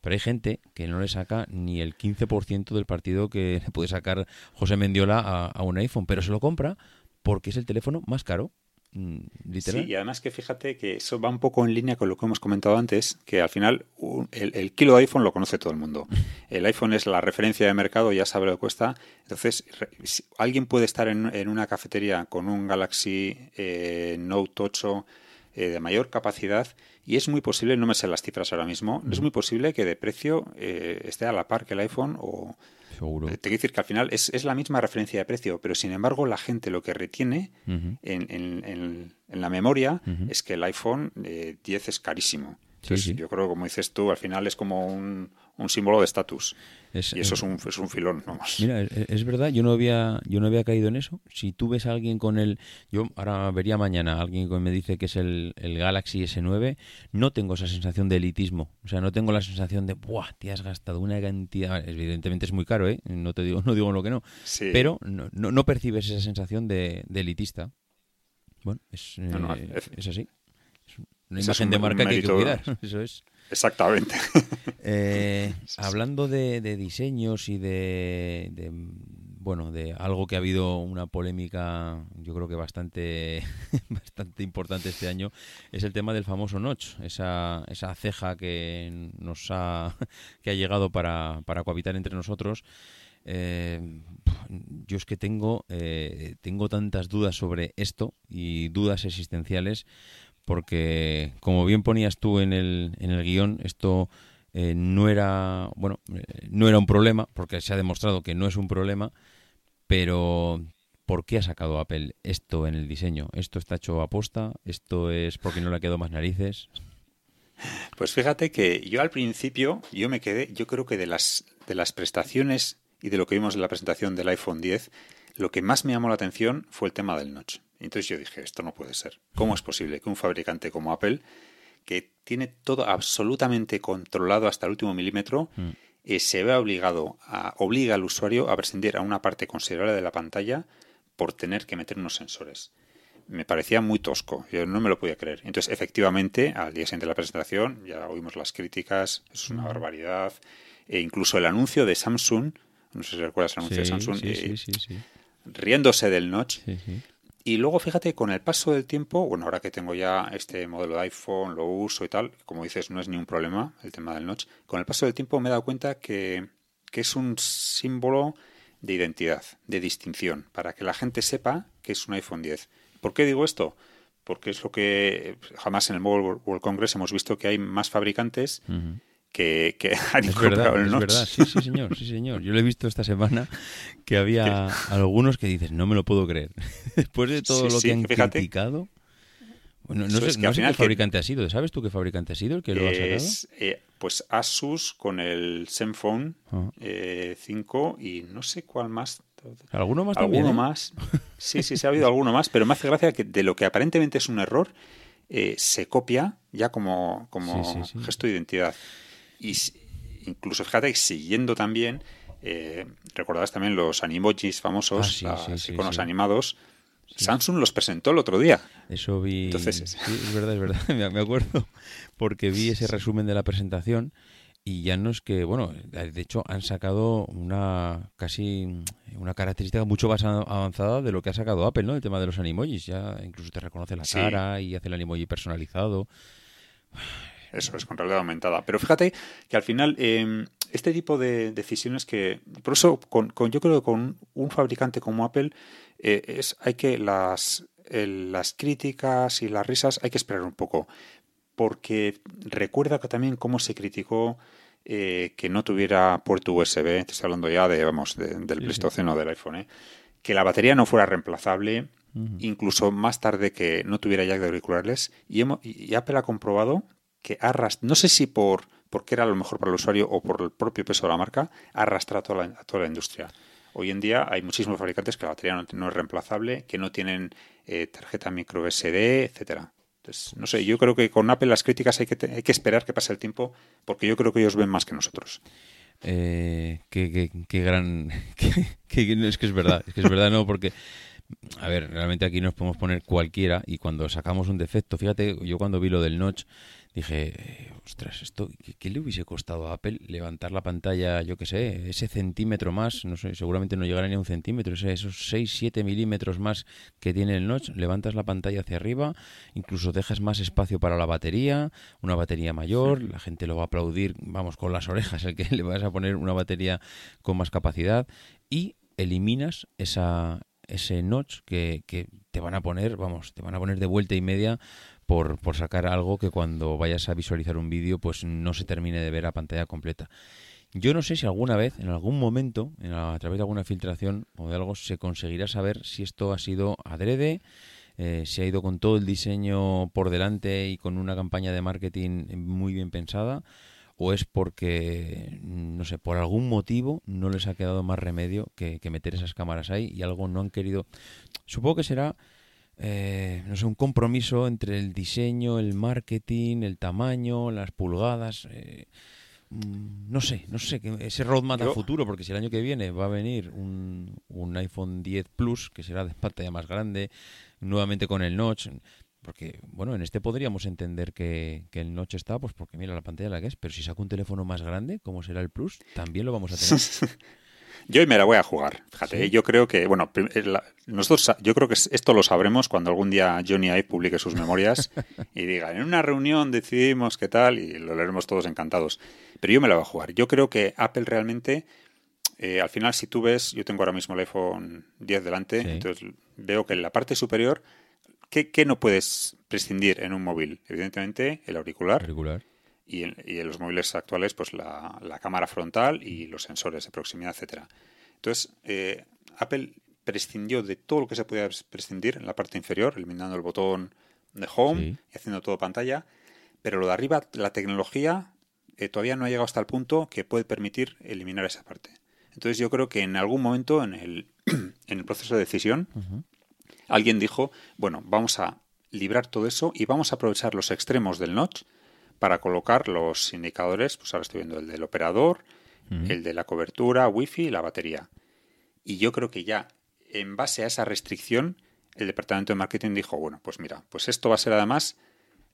Pero hay gente que no le saca ni el 15% del partido que le puede sacar José Mendiola a, a un iPhone, pero se lo compra porque es el teléfono más caro, literal. Sí, y además que fíjate que eso va un poco en línea con lo que hemos comentado antes, que al final un- el, el kilo de iPhone lo conoce todo el mundo. El iPhone es la referencia de mercado, ya sabe lo que cuesta. Entonces, re- si alguien puede estar en, en una cafetería con un Galaxy eh, Note 8 eh, de mayor capacidad y es muy posible, no me sé las cifras ahora mismo, es muy posible que de precio eh, esté a la par que el iPhone o... Seguro. Te quiero decir que al final es, es la misma referencia de precio, pero sin embargo la gente lo que retiene en, en- en- en la memoria es que el iPhone eh, 10 es carísimo. Sí, Entonces, sí. Yo creo, como dices tú, al final es como un, un símbolo de estatus. Es- Y eso es- es un, es un filón, vamos. Mira, es, es verdad, yo no había yo no había caído en eso. Si tú ves a alguien con el... Yo ahora vería mañana a alguien que me dice que es el, el Galaxy S9, no tengo esa sensación de elitismo. O sea, no tengo la sensación de, ¡buah! Te has gastado una cantidad... Evidentemente es muy caro, ¿eh? No te digo, no digo lo que no. Sí. Pero no, no, no percibes esa sensación de, de elitista. Bueno, es, No, eh, es- así. Es una es imagen un- de marca que hay que cuidar. Eso es. Exactamente. Eh, hablando de, de diseños y de, de, bueno de algo que ha habido una polémica yo creo que bastante bastante importante este año es el tema del famoso notch esa, esa ceja que nos ha que ha llegado para, para cohabitar entre nosotros eh, yo es que tengo eh, tengo tantas dudas sobre esto y dudas existenciales porque como bien ponías tú en el, en el guion, esto eh, no era, bueno, eh, no era un problema, porque se ha demostrado que no es un problema, pero ¿por qué ha sacado Apple esto en el diseño? ¿Esto está hecho a posta? ¿Esto es porque no le quedado más narices? Pues fíjate que yo al principio, yo me quedé, yo creo que de las, de las prestaciones y de lo que vimos en la presentación del iPhone 10, lo que más me llamó la atención fue el tema del notch. Entonces yo dije, esto no puede ser. ¿Cómo es posible que un fabricante como Apple, que tiene todo absolutamente controlado hasta el último milímetro, eh, se vea obligado a, obliga al usuario a prescindir a una parte considerable de la pantalla por tener que meter unos sensores? me parecía muy tosco, yo no me lo podía creer. Entonces, efectivamente, al día siguiente de la presentación, ya oímos las críticas, es una barbaridad. E incluso el anuncio de Samsung, no sé si recuerdas el anuncio de Samsung, sí, eh, sí, sí, sí, riéndose del notch. Y luego, fíjate, con el paso del tiempo, bueno, ahora que tengo ya este modelo de iPhone, lo uso y tal, como dices, no es ni un problema el tema del notch. Con el paso del tiempo me he dado cuenta que, que es un símbolo de identidad, de distinción, para que la gente sepa que es un iPhone 10. ¿Por qué digo esto? Porque es lo que jamás en el Mobile World Congress hemos visto que hay más fabricantes que, que han Es incorporado verdad, el es verdad. Sí, sí, señor, sí, señor. Yo lo he visto esta semana que había algunos que dices, no me lo puedo creer. Después de todo Sí, lo sí, que han fíjate. criticado. Bueno, no sé, es que no al sé final qué que- fabricante ha sido. ¿Sabes tú qué fabricante ha sido el que lo ha sacado? Es, eh, pues Asus con el Zenfone Ajá. eh, 5 y no sé cuál más. ¿Alguno más alguno también, eh? más. Sí, sí, se ha habido alguno más, pero me hace gracia que de lo que aparentemente es un error, eh, se copia ya como, como Sí, sí, sí. gesto de identidad. Y incluso, fíjate, siguiendo también, eh, recordarás también los animojis famosos, Ah, sí, los sí, sí, iconos sí. animados. Samsung los presentó el otro día. Eso vi. Entonces- es verdad, es verdad. Me- acuerdo porque vi ese resumen de la presentación Y ya no es que, bueno, de hecho han sacado una casi una característica mucho más a- avanzada de lo que ha sacado Apple, ¿no? El tema de los animojis. Ya incluso te reconoce la Sí. cara y hace el animoji personalizado. Eso es, con realidad aumentada. Pero fíjate que al final eh, este tipo de decisiones que... Por eso, con, con- yo creo que con un fabricante como Apple, eh, es, hay que las, el- las críticas y las risas hay que esperar un poco. Porque recuerda que también cómo se criticó eh, que no tuviera puerto USB, te estoy hablando ya de, vamos, de- del Pleistoceno del iPhone, ¿eh? que la batería no fuera reemplazable, incluso más tarde que no tuviera jack de auriculares, y, hemo- y Apple ha comprobado que ha arrast- no sé si por porque era lo mejor para el usuario o por el propio peso de la marca, ha arrastrado a toda la, toda la industria. Hoy en día hay muchísimos fabricantes que la batería no, es reemplazable, que no tienen eh, tarjeta micro SD, etcétera. Entonces, no sé, yo creo que con Apple las críticas hay que, hay que esperar que pase el tiempo, porque yo creo que ellos ven más que nosotros. Eh, qué, qué- qué gran... qué- es que es verdad, que es verdad, no, porque... A ver, realmente aquí nos podemos poner cualquiera y cuando sacamos un defecto, fíjate, yo cuando vi lo del notch dije, eh, ostras, esto, ¿qué, qué le hubiese costado a Apple levantar la pantalla, yo qué sé, ese centímetro más, no sé, seguramente no llegará ni a un centímetro, esos 6, 7 milímetros más que tiene el notch, levantas la pantalla hacia arriba, incluso dejas más espacio para la batería, una batería mayor, la gente lo va a aplaudir, vamos, con las orejas, el que le vas a poner una batería con más capacidad y eliminas esa ese notch que, que te van a poner, vamos, te van a poner de vuelta y media por, por sacar algo que cuando vayas a visualizar un vídeo pues no se termine de ver a pantalla completa. Yo no sé si alguna vez, en algún momento, en a través de alguna filtración o de algo, se conseguirá saber si esto ha sido adrede, eh, si ha ido con todo el diseño por delante y con una campaña de marketing muy bien pensada, o es porque, no sé, por algún motivo no les ha quedado más remedio que, que meter esas cámaras ahí y algo no han querido. Supongo que será, eh, no sé, un compromiso entre el diseño, el marketing, el tamaño, las pulgadas. eh, mm, no sé, no sé, que ese roadmap a Yo- futuro, porque si el año que viene va a venir un, un iPhone 10 Plus, que será de pantalla más grande, nuevamente con el notch, porque, bueno, en este podríamos entender que, que el notch está, pues porque mira la pantalla la que es, pero si saco un teléfono más grande, como será el Plus, también lo vamos a tener. Yo me la voy a jugar, fíjate. Sí. Yo creo que, bueno, eh, la- nosotros, yo creo que es- esto lo sabremos cuando algún día Johnny Ive publique sus memorias y diga, en una reunión decidimos qué tal y lo leeremos todos encantados. Pero yo me la voy a jugar. Yo creo que Apple realmente, eh, al final, si tú ves, yo tengo ahora mismo el iPhone 10 delante, Sí. entonces veo que en la parte superior, ¿qué, qué no puedes prescindir en un móvil? Evidentemente, el auricular. Y en, y en los móviles actuales pues la, la cámara frontal y los sensores de proximidad, etcétera. Entonces, eh, Apple prescindió de todo lo que se podía prescindir en la parte inferior, eliminando el botón de home Sí. y haciendo todo pantalla, pero lo de arriba, la tecnología eh, todavía no ha llegado hasta el punto que puede permitir eliminar esa parte. Entonces yo creo que en algún momento en el, en el proceso de decisión alguien dijo, bueno, vamos a librar todo eso y vamos a aprovechar los extremos del notch para colocar los indicadores, pues ahora estoy viendo el del operador, el de la cobertura, wifi y la batería. Y yo creo que ya en base a esa restricción, el departamento de marketing dijo, bueno, pues mira, pues esto va a ser además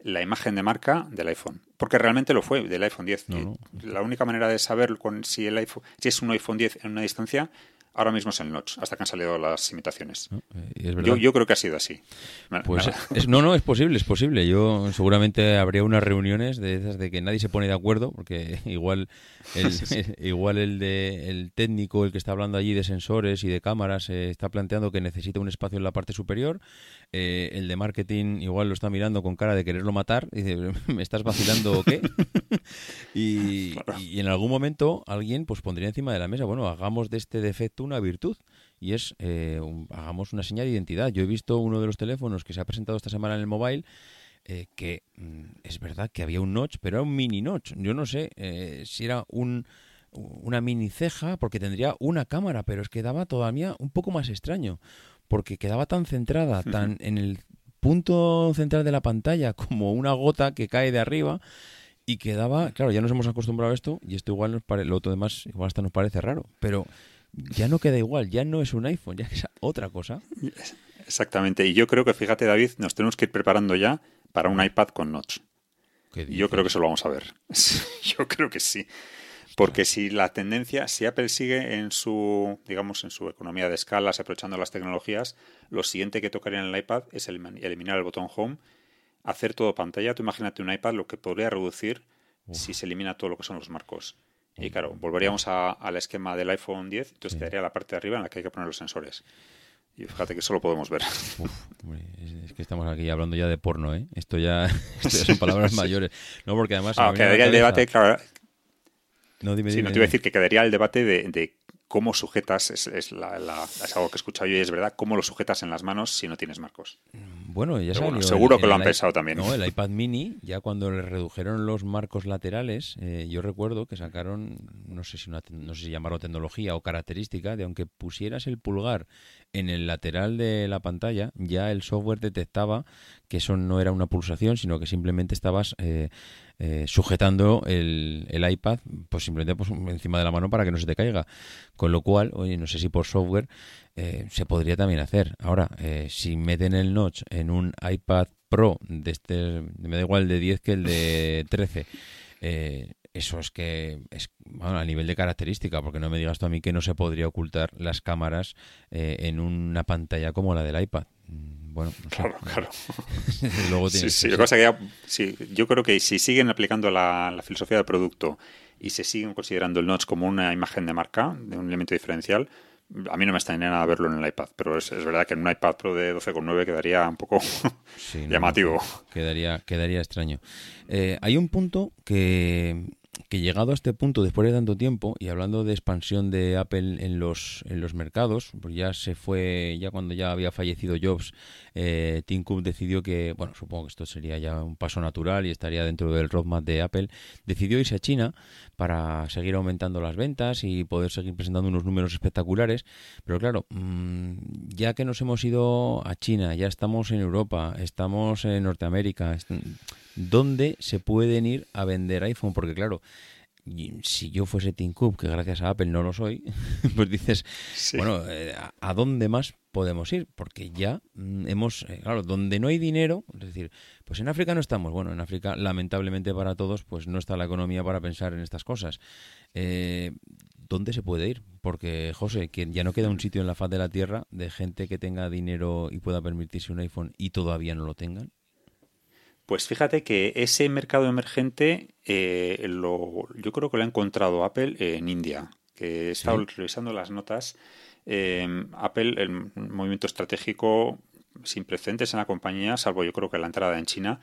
la imagen de marca del iPhone. Porque realmente lo fue, del iPhone 10. No, Y no. La única manera de saber con, si, el iPhone, si es un iPhone 10 en una distancia, ahora mismo es el notch, hasta que han salido las imitaciones. Eh, es. Yo, yo creo que ha sido así. Pues es- no, no, es posible, es posible. Yo seguramente habría unas reuniones de esas de que nadie se pone de acuerdo, porque igual el, igual el de el técnico, el que está hablando allí de sensores y de cámaras, eh, está planteando que necesita un espacio en la parte superior. eh, el de marketing igual lo está mirando con cara de quererlo matar. Y dice, ¿me estás vacilando o qué? y, y en algún momento alguien pues pondría encima de la mesa, bueno, hagamos de este defecto una virtud y es eh, un- hagamos una señal de identidad. Yo he visto uno de los teléfonos que se ha presentado esta semana en el mobile eh, que mm, es verdad que había un notch, pero era un mini notch. Yo no sé eh, si era un una mini ceja porque tendría una cámara, pero es que daba todavía un poco más extraño porque quedaba tan centrada, tan en el punto central de la pantalla como una gota que cae de arriba y quedaba, claro, ya nos hemos acostumbrado a esto y esto igual nos pare, lo otro demás igual hasta nos parece raro, pero ya no queda igual, ya no es un iPhone, ya es otra cosa. Exactamente. Y yo creo que, fíjate, David, nos tenemos que ir preparando ya para un iPad con notch. ¿Qué Yo creo que eso lo vamos a ver. Yo creo que sí. Porque si la tendencia, si Apple sigue en su, digamos, en su economía de escalas, aprovechando las tecnologías, lo siguiente que tocaría en el iPad es elimin- eliminar el botón Home, hacer todo pantalla. Tú imagínate un iPad lo que podría reducir si se elimina todo lo que son los marcos. Y claro, volveríamos a- al esquema del iPhone 10, entonces quedaría la parte de arriba en la que hay que poner los sensores. Y fíjate que eso lo podemos ver. Uf, es, que estamos aquí hablando ya de porno, ¿eh? Esto ya, esto ya son palabras mayores. No, porque además... Ah, quedaría el cabeza- debate, claro, No, dime, Sí, dime, no te iba a decir que quedaría el debate de, de cómo sujetas, es, es la- la- es algo que he escuchado yo y es verdad, cómo lo sujetas en las manos si no tienes marcos. Bueno, ya bueno, seguro el- que lo han pensado también. No, el iPad mini, ya cuando le redujeron los marcos laterales, eh, yo recuerdo que sacaron, no sé si una, no sé si llamarlo tecnología o característica, de aunque pusieras el pulgar en el lateral de la pantalla, ya el software detectaba que eso no era una pulsación, sino que simplemente estabas eh, eh, sujetando el, el iPad, pues simplemente pues, encima de la mano para que no se te caiga. Con lo cual, oye, no sé si por software eh, se podría también hacer. Ahora, eh, si meten el notch en un iPad Pro de este, me da igual de 10 que el de 13, eh, eso es que es bueno, a nivel de característica, porque no me digas tú a mí que no se podría ocultar las cámaras eh, en una pantalla como la del iPad. Bueno, no sé. Claro, claro. Luego Sí, tiene sí, que lo que ser. pasa que ya- sí, yo creo que si siguen aplicando la, la filosofía del producto y se siguen considerando el notch como una imagen de marca, de un elemento diferencial, a mí no me extrañaría nada verlo en el iPad, pero es, es verdad que en un iPad Pro de 12,9 quedaría un poco Sí, no, llamativo. Quedaría, quedaría extraño. Eh, hay un punto que, que llegado a este punto, después de tanto tiempo, y hablando de expansión de Apple en los, en los mercados, pues ya se fue, ya cuando ya había fallecido Jobs, eh, Tim Cook decidió que, bueno, supongo que esto sería ya un paso natural y estaría dentro del roadmap de Apple, decidió irse a China para seguir aumentando las ventas y poder seguir presentando unos números espectaculares. Pero claro, mm, ya que nos hemos ido a China, ya estamos en Europa, estamos en Norteamérica, ¿dónde se pueden ir a vender iPhone? Porque claro, si yo fuese Tim Cook, que gracias a Apple no lo soy, pues dices, Sí. bueno, eh, ¿a- ¿a dónde más podemos ir? Porque ya mm, hemos, eh, claro, donde no hay dinero, es decir, pues en África no estamos. Bueno, en África, lamentablemente para todos, pues no está la economía para pensar en estas cosas. Eh, ¿Dónde se puede ir? Porque, José, que ya no queda un sitio en la faz de la Tierra de gente que tenga dinero y pueda permitirse un iPhone y todavía no lo tengan. Pues fíjate que ese mercado emergente eh, lo, yo creo que lo ha encontrado Apple en India, que he estado revisando las notas. Eh, Apple, el movimiento estratégico sin precedentes en la compañía, salvo yo creo que la entrada en China,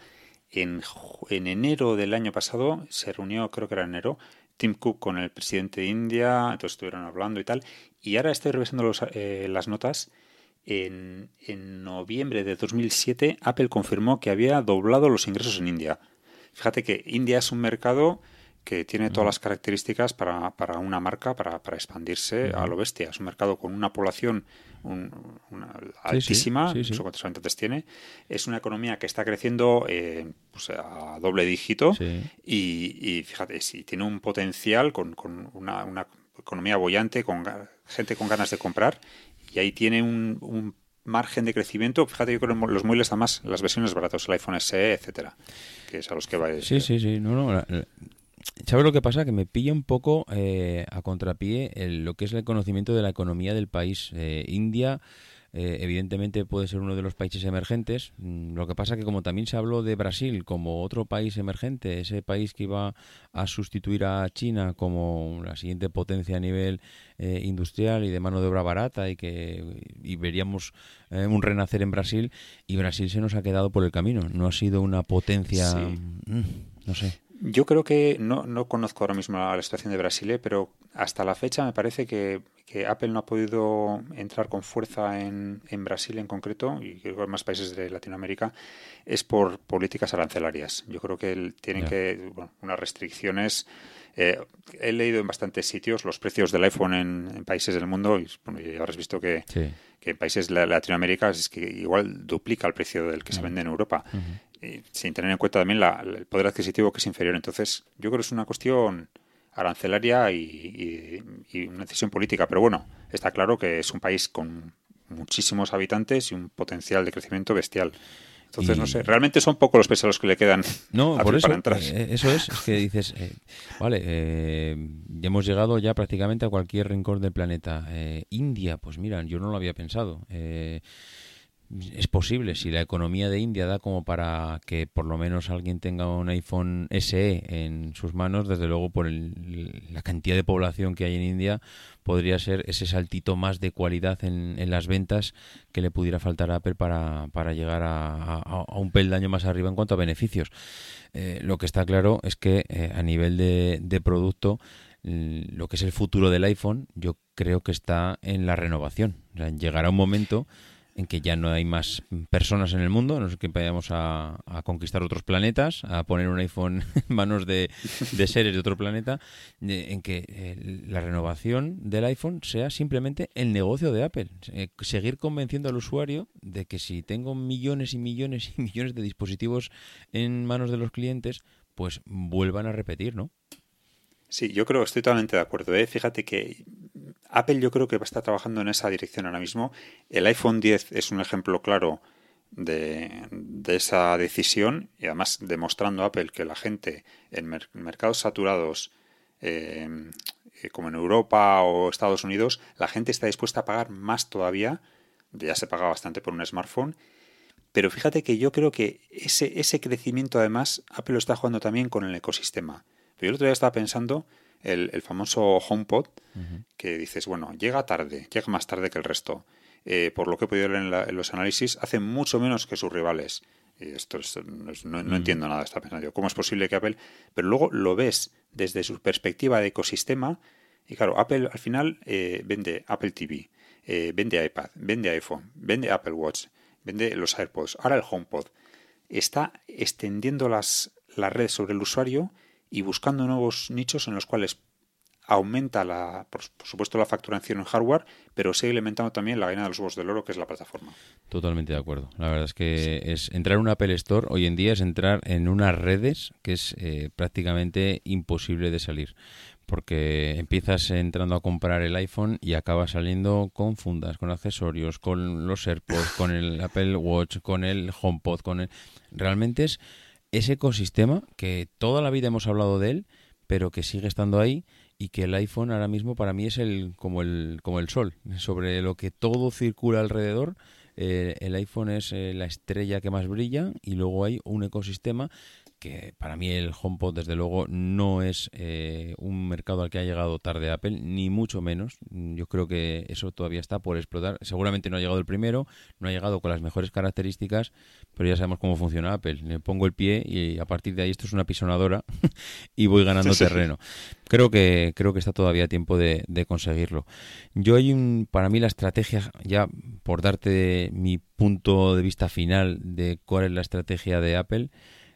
en, en enero del año pasado se reunió, creo que era enero, Tim Cook con el presidente de India, entonces estuvieron hablando y tal, y ahora estoy revisando los, eh, las notas. En, en noviembre de 2007, Apple confirmó que había doblado los ingresos en India. Fíjate que India es un mercado que tiene todas las características para, para una marca, para, para expandirse a lo bestia. Es un mercado con una población un- una- altísima, sí, sí. no sé cuántos habitantes tiene. Es una economía que está creciendo eh, pues a doble dígito. Y, y fíjate, si tiene un potencial con, con una, una economía bollante, con gente con ganas de comprar, y ahí tiene un, un margen de crecimiento. Fíjate, que los móviles, además, las versiones baratas, el iPhone SE, etcétera, que es a los que va. Sí, sí, sí. No, no, la- ¿Sabes lo que pasa? Que me pilla un poco eh, a contrapié lo que es el conocimiento de la economía del país. Eh, India, eh, evidentemente, puede ser uno de los países emergentes. Mm, Lo que pasa que como también se habló de Brasil como otro país emergente, ese país que iba a sustituir a China como la siguiente potencia a nivel eh, industrial y de mano de obra barata y que y veríamos eh, un renacer en Brasil y Brasil se nos ha quedado por el camino. No ha sido una potencia, Sí. mm, no sé. Yo creo que no, no conozco ahora mismo la, la situación de Brasil, eh, pero hasta la fecha me parece que, que Apple no ha podido entrar con fuerza en, en Brasil en concreto y creo que en más países de Latinoamérica es por políticas arancelarias. Yo creo que tienen Ya. que bueno, unas restricciones. eh, he leído en bastantes sitios los precios del iPhone en, en países del mundo y, bueno, y habrás visto que, Sí. que en países de Latinoamérica es que igual duplica el precio del que se vende en Europa, sin tener en cuenta también la- el poder adquisitivo que es inferior. Entonces, yo creo que es una cuestión arancelaria y, y- y una decisión política. Pero bueno, está claro que es un país con muchísimos habitantes y un potencial de crecimiento bestial. Entonces, Y- no sé, realmente son pocos los pesos los que le quedan No, a por eso, para entrar. eh, eso es, es que dices, eh, vale, eh, ya hemos llegado ya prácticamente a cualquier rincón del planeta. Eh, India, pues mira, yo no lo había pensado. Eh, es posible, si la economía de India da como para que por lo menos alguien tenga un iPhone SE en sus manos, desde luego por el- la cantidad de población que hay en India, podría ser ese saltito más de cualidad en, en las ventas que le pudiera faltar a Apple para, para llegar a, un peldaño más arriba en cuanto a beneficios. Eh, lo que está claro es que eh, a nivel de, de producto, mm, lo que es el futuro del iPhone, yo creo que está en la renovación. O sea, llegará un momento en que ya no hay más personas en el mundo, no sé que vayamos a, conquistar otros planetas, a poner un iPhone en manos de, seres de otro planeta, en que eh, la renovación del iPhone sea simplemente el negocio de Apple. Eh, seguir convenciendo al usuario de que si tengo millones y millones y millones de dispositivos en manos de los clientes, pues vuelvan a repetir, ¿no? Sí, yo creo, estoy totalmente de acuerdo. ¿eh? Fíjate que Apple yo creo que va a estar trabajando en esa dirección ahora mismo. El iPhone 10 es un ejemplo claro de, esa decisión y además demostrando Apple que la gente en mer- mercados saturados eh, eh, como en Europa o Estados Unidos, la gente está dispuesta a pagar más todavía. Ya se paga bastante por un smartphone. Pero fíjate que yo creo que ese, ese crecimiento además Apple lo está jugando también con el ecosistema. Pero yo el otro día estaba pensando el, el famoso HomePod, que dices, bueno, llega tarde, llega más tarde que el resto. Eh, por lo que he podido leer en, la- en los análisis, hace mucho menos que sus rivales. Y esto es- no, es- no- no entiendo nada, está pensando yo, ¿cómo es posible que Apple... Pero luego lo ves desde su perspectiva de ecosistema, y claro, Apple al final eh, vende Apple TV, eh, vende iPad, vende iPhone, vende Apple Watch, vende los AirPods, ahora el HomePod. Está extendiendo las, la red sobre el usuario y buscando nuevos nichos en los cuales aumenta la, por, supuesto la facturación en hardware, pero sigue alimentando también la gallina de los huevos del oro, que es la plataforma. Totalmente de acuerdo. La verdad es que es entrar en un Apple Store hoy en día es entrar en unas redes que es eh, prácticamente imposible de salir. Porque empiezas entrando a comprar el iPhone y acabas saliendo con fundas, con accesorios, con los AirPods, con el Apple Watch, con el HomePod, con el... Realmente es ese ecosistema que toda la vida hemos hablado de él, pero que sigue estando ahí y que el iPhone ahora mismo para mí es el como el como el sol. Sobre lo que todo circula alrededor eh, el iPhone es eh, la estrella que más brilla y luego hay un ecosistema que para mí el HomePod desde luego no es eh, un mercado al que ha llegado tarde Apple, ni mucho menos. Yo creo que eso todavía está por explotar. Seguramente no ha llegado el primero, no ha llegado con las mejores características, pero ya sabemos cómo funciona Apple. Le pongo el pie y a partir de ahí esto es una pisonadora y voy ganando terreno. Creo que creo que está todavía a tiempo de, de conseguirlo. Yo hay un, para mí la estrategia, ya por darte mi punto de vista final de cuál es la estrategia de Apple,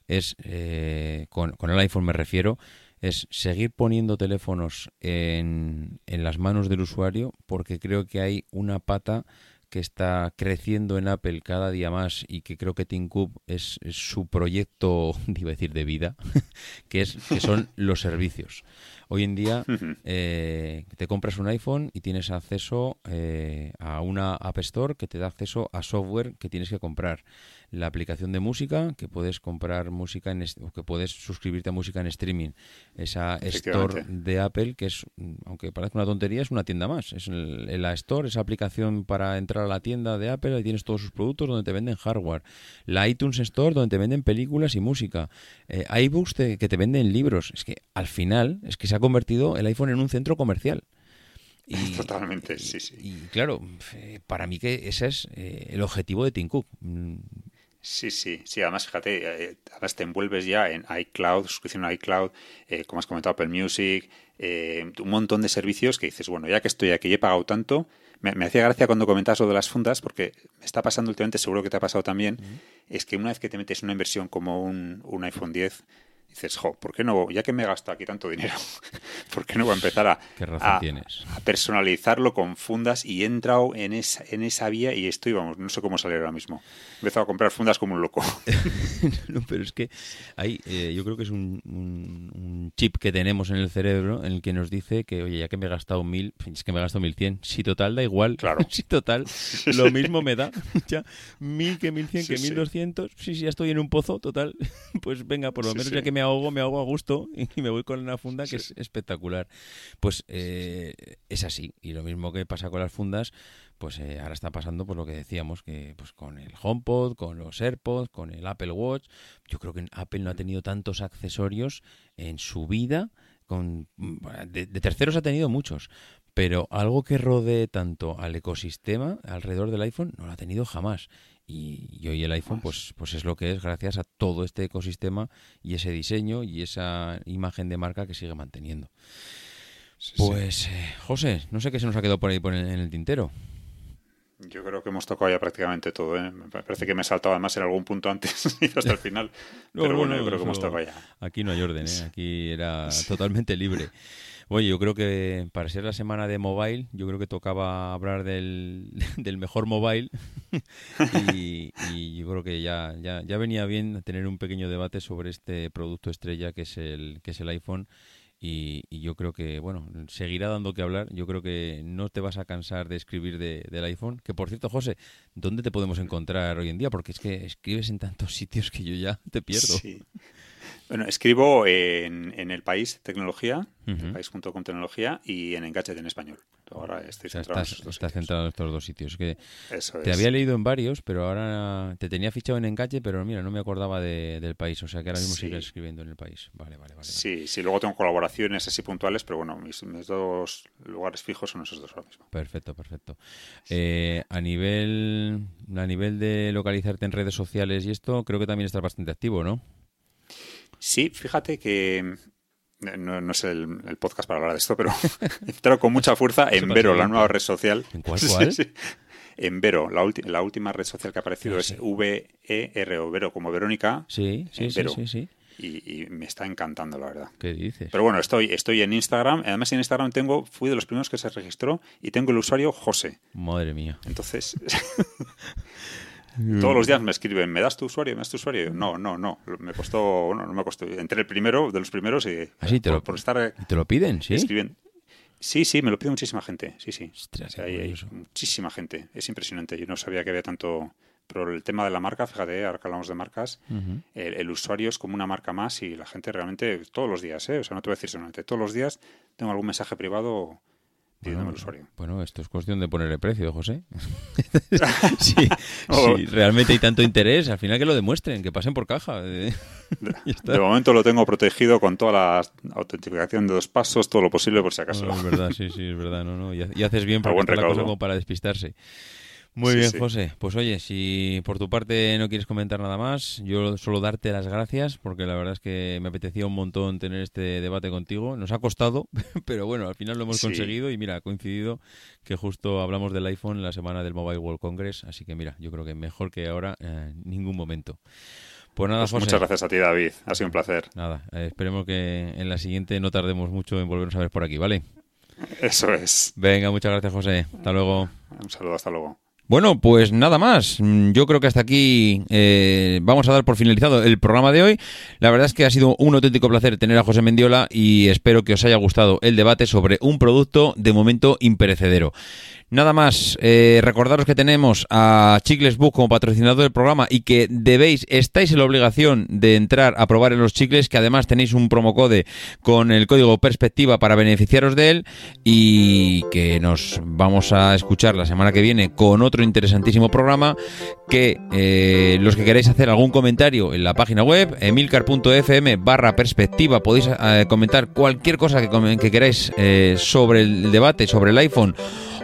es, eh, con, el iPhone me refiero, es seguir poniendo teléfonos en, las manos del usuario porque creo que hay una pata que está creciendo en Apple cada día más y que creo que Cook es, es su proyecto, iba a decir, de vida, que, es, que son los servicios. Hoy en día eh, te compras un iPhone y tienes acceso eh, a una App Store que te da acceso a software que tienes que comprar. La aplicación de música, que puedes comprar música en que puedes suscribirte a música en streaming. Esa Store de Apple, que es, mm, aunque parezca una tontería, es una tienda más. Es el, el- la Store, esa aplicación para entrar a la tienda de Apple, ahí tienes todos sus productos donde te venden hardware. La iTunes Store, donde te venden películas y música. Eh, iBooks te- que te venden libros. Es que al final es que se ha convertido el iPhone en un centro comercial. Y, Totalmente, sí, sí. Y claro, eh, para mí que ese es eh, el objetivo de Tim Cook. Mm, Sí, sí, sí. Además, fíjate, eh, además te envuelves ya en iCloud, suscripción a iCloud, eh, como has comentado, Apple Music, eh, un montón de servicios que dices, bueno, ya que estoy aquí y he pagado tanto, me, me hacía gracia cuando comentabas lo de las fundas, porque me está pasando últimamente, seguro que te ha pasado también, es que una vez que te metes una inversión como un, un iPhone 10, dices, jo, ¿por qué no, ya que me he gastado aquí tanto dinero, ¿por qué no voy a empezar a, Qué razón a- tienes. a personalizarlo con fundas? Y he entrado en esa, en esa vía y estoy, vamos, no sé cómo salir ahora mismo. He empezado a comprar fundas como un loco. No, pero es que hay, eh, yo creo que es un, un- un chip que tenemos en el cerebro en el que nos dice que, oye, ya que me he gastado mil, es que me he gastado mil cien. Si total da igual. Claro. Si total, lo mismo me da. Ya, mil que mil cien, Sí, que mil doscientos. Sí, sí, ya estoy en un pozo, total. Pues venga, por lo Sí, menos ya que me ahogo, me ahogo a gusto y me voy con una funda que Sí. es espectacular. Pues eh, es así. Y lo mismo que pasa con las fundas, pues eh, ahora está pasando por lo que decíamos, que pues con el HomePod, con los AirPods, con el Apple Watch. Yo creo que Apple no ha tenido tantos accesorios en su vida. Con, de, de terceros ha tenido muchos, pero algo que rodee tanto al ecosistema alrededor del iPhone no lo ha tenido jamás. Y, y hoy el iPhone pues, pues es lo que es gracias a todo este ecosistema y ese diseño y esa imagen de marca que sigue manteniendo. Sí, sí. Pues, eh, José, no sé qué se nos ha quedado por ahí por en, en el tintero. Yo creo que hemos tocado ya prácticamente todo. ¿eh? Me parece que me he saltado además en algún punto antes y hasta el final. No, Pero no, bueno, no, yo creo que hemos tocado ya. Aquí no hay orden, ¿eh? aquí era totalmente libre. Oye, yo creo que para ser la semana de mobile, yo creo que tocaba hablar del, del mejor mobile y, y yo creo que ya, ya, ya venía bien tener un pequeño debate sobre este producto estrella que es el, que es el iPhone y, y yo creo que, bueno, seguirá dando que hablar. Yo creo que no te vas a cansar de escribir de- del iPhone. Que por cierto, José, ¿dónde te podemos encontrar hoy en día? Porque es que escribes en tantos sitios que yo ya te pierdo. Sí. Bueno, escribo en, en El País Tecnología, Ujú. elpaís.com Tecnología y en Engadget en español. Ahora estoy O sea, centrado en estás, estás centrado en estos dos sitios. Que Eso te es. había leído en varios, pero ahora te tenía fichado en Encalle, pero mira, no me acordaba de- del país. O sea, que ahora mismo Sí. sigues escribiendo en el país. Vale, vale, vale. Sí, sí, luego tengo colaboraciones así puntuales, pero bueno, mis, mis dos lugares fijos son esos dos ahora mismo. Perfecto, perfecto. Eh, a nivel a nivel de localizarte en redes sociales y esto, creo que también estás bastante activo, ¿no? Sí, fíjate que eh, no, no es el, el podcast para hablar de esto, pero entrado con mucha fuerza en Vero, la nueva red social. ¿En cuál, Sí, cuál? sí. En Vero, la, última red social que ha aparecido Ah, es sí. V-E-R-O, Vero, como Verónica. Sí, sí, en sí, Vero. sí, sí. Y, y me está encantando, la verdad. ¿Qué dices? Pero bueno, estoy, estoy en Instagram. Además, en Instagram tengo, fui de los primeros que se registró y tengo el usuario José. Madre mía. Entonces, todos los días me escriben, ¿me das tu usuario? ¿Me das tu usuario? No, no, no. Me costó, bueno, no me costó. Entré el primero, de los primeros y ¿Ah, sí? ¿Te por, lo- por estar eh, ¿Te lo piden? ¿Sí? escribiendo. Sí, sí, me lo pide muchísima gente. Sí, sí. Ostras, O sea, qué hay, hay curioso. muchísima gente. Es impresionante. Yo no sabía que había tanto. Pero el tema de la marca, fíjate, ahora que hablamos de marcas, el, el usuario es como una marca más y la gente realmente todos los días, ¿eh? o sea, no te voy a decir solamente, todos los días tengo algún mensaje privado usuario. Bueno, esto es cuestión de ponerle precio, José. sí, Oh. sí, realmente hay tanto interés, al final que lo demuestren, que pasen por caja. eh. De momento lo tengo protegido con toda la autentificación de dos pasos, todo lo posible por si acaso. No, es verdad, sí, sí, es verdad. No, no. Y, ha- y haces bien porque la cosa como para despistarse. Muy Sí, bien, sí. José. Pues oye, si por tu parte no quieres comentar nada más, yo solo darte las gracias porque la verdad es que me apetecía un montón tener este debate contigo. Nos ha costado, pero bueno, al final lo hemos Sí. conseguido y mira, ha coincidido que justo hablamos del iPhone la semana del Mobile World Congress, así que mira, yo creo que mejor que ahora eh, ningún momento. Pues nada, Pues José. muchas gracias a ti, David. Ha sido un placer. Nada, eh, esperemos que en la siguiente no tardemos mucho en volvernos a ver por aquí, ¿vale? Eso es. Venga, muchas gracias, José. Hasta luego. Un saludo, hasta luego. Bueno, pues nada más. Mm, Yo creo que hasta aquí eh, vamos a dar por finalizado el programa de hoy. La verdad es que ha sido un auténtico placer tener a José Mendiola y espero que os haya gustado el debate sobre un producto de momento imperecedero. Nada más, eh, recordaros que tenemos a Chicles Book como patrocinador del programa y que debéis, estáis en la obligación de entrar a probar en los chicles, que además tenéis un promocode con el código perspectiva para beneficiaros de él y que nos vamos a escuchar la semana que viene con otro interesantísimo programa que eh, los que queráis hacer algún comentario en la página web emilcar.fm barra perspectiva podéis eh, comentar cualquier cosa que, que queráis sobre el debate, sobre el iPhone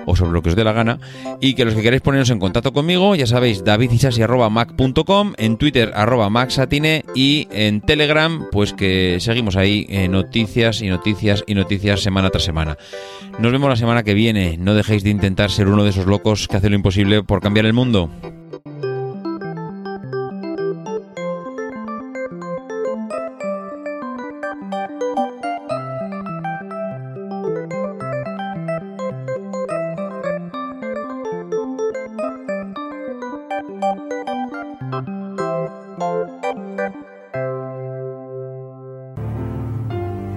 o sobre lo que os dé la gana. Y que los que queráis poneros en contacto conmigo ya sabéis davidisasi.mac.com en twitter arroba maxatine y en telegram pues que seguimos ahí eh, noticias y noticias y noticias semana tras semana. Nos vemos la semana que viene. No dejéis de intentar ser uno de esos locos que hace lo imposible por cambiar el mundo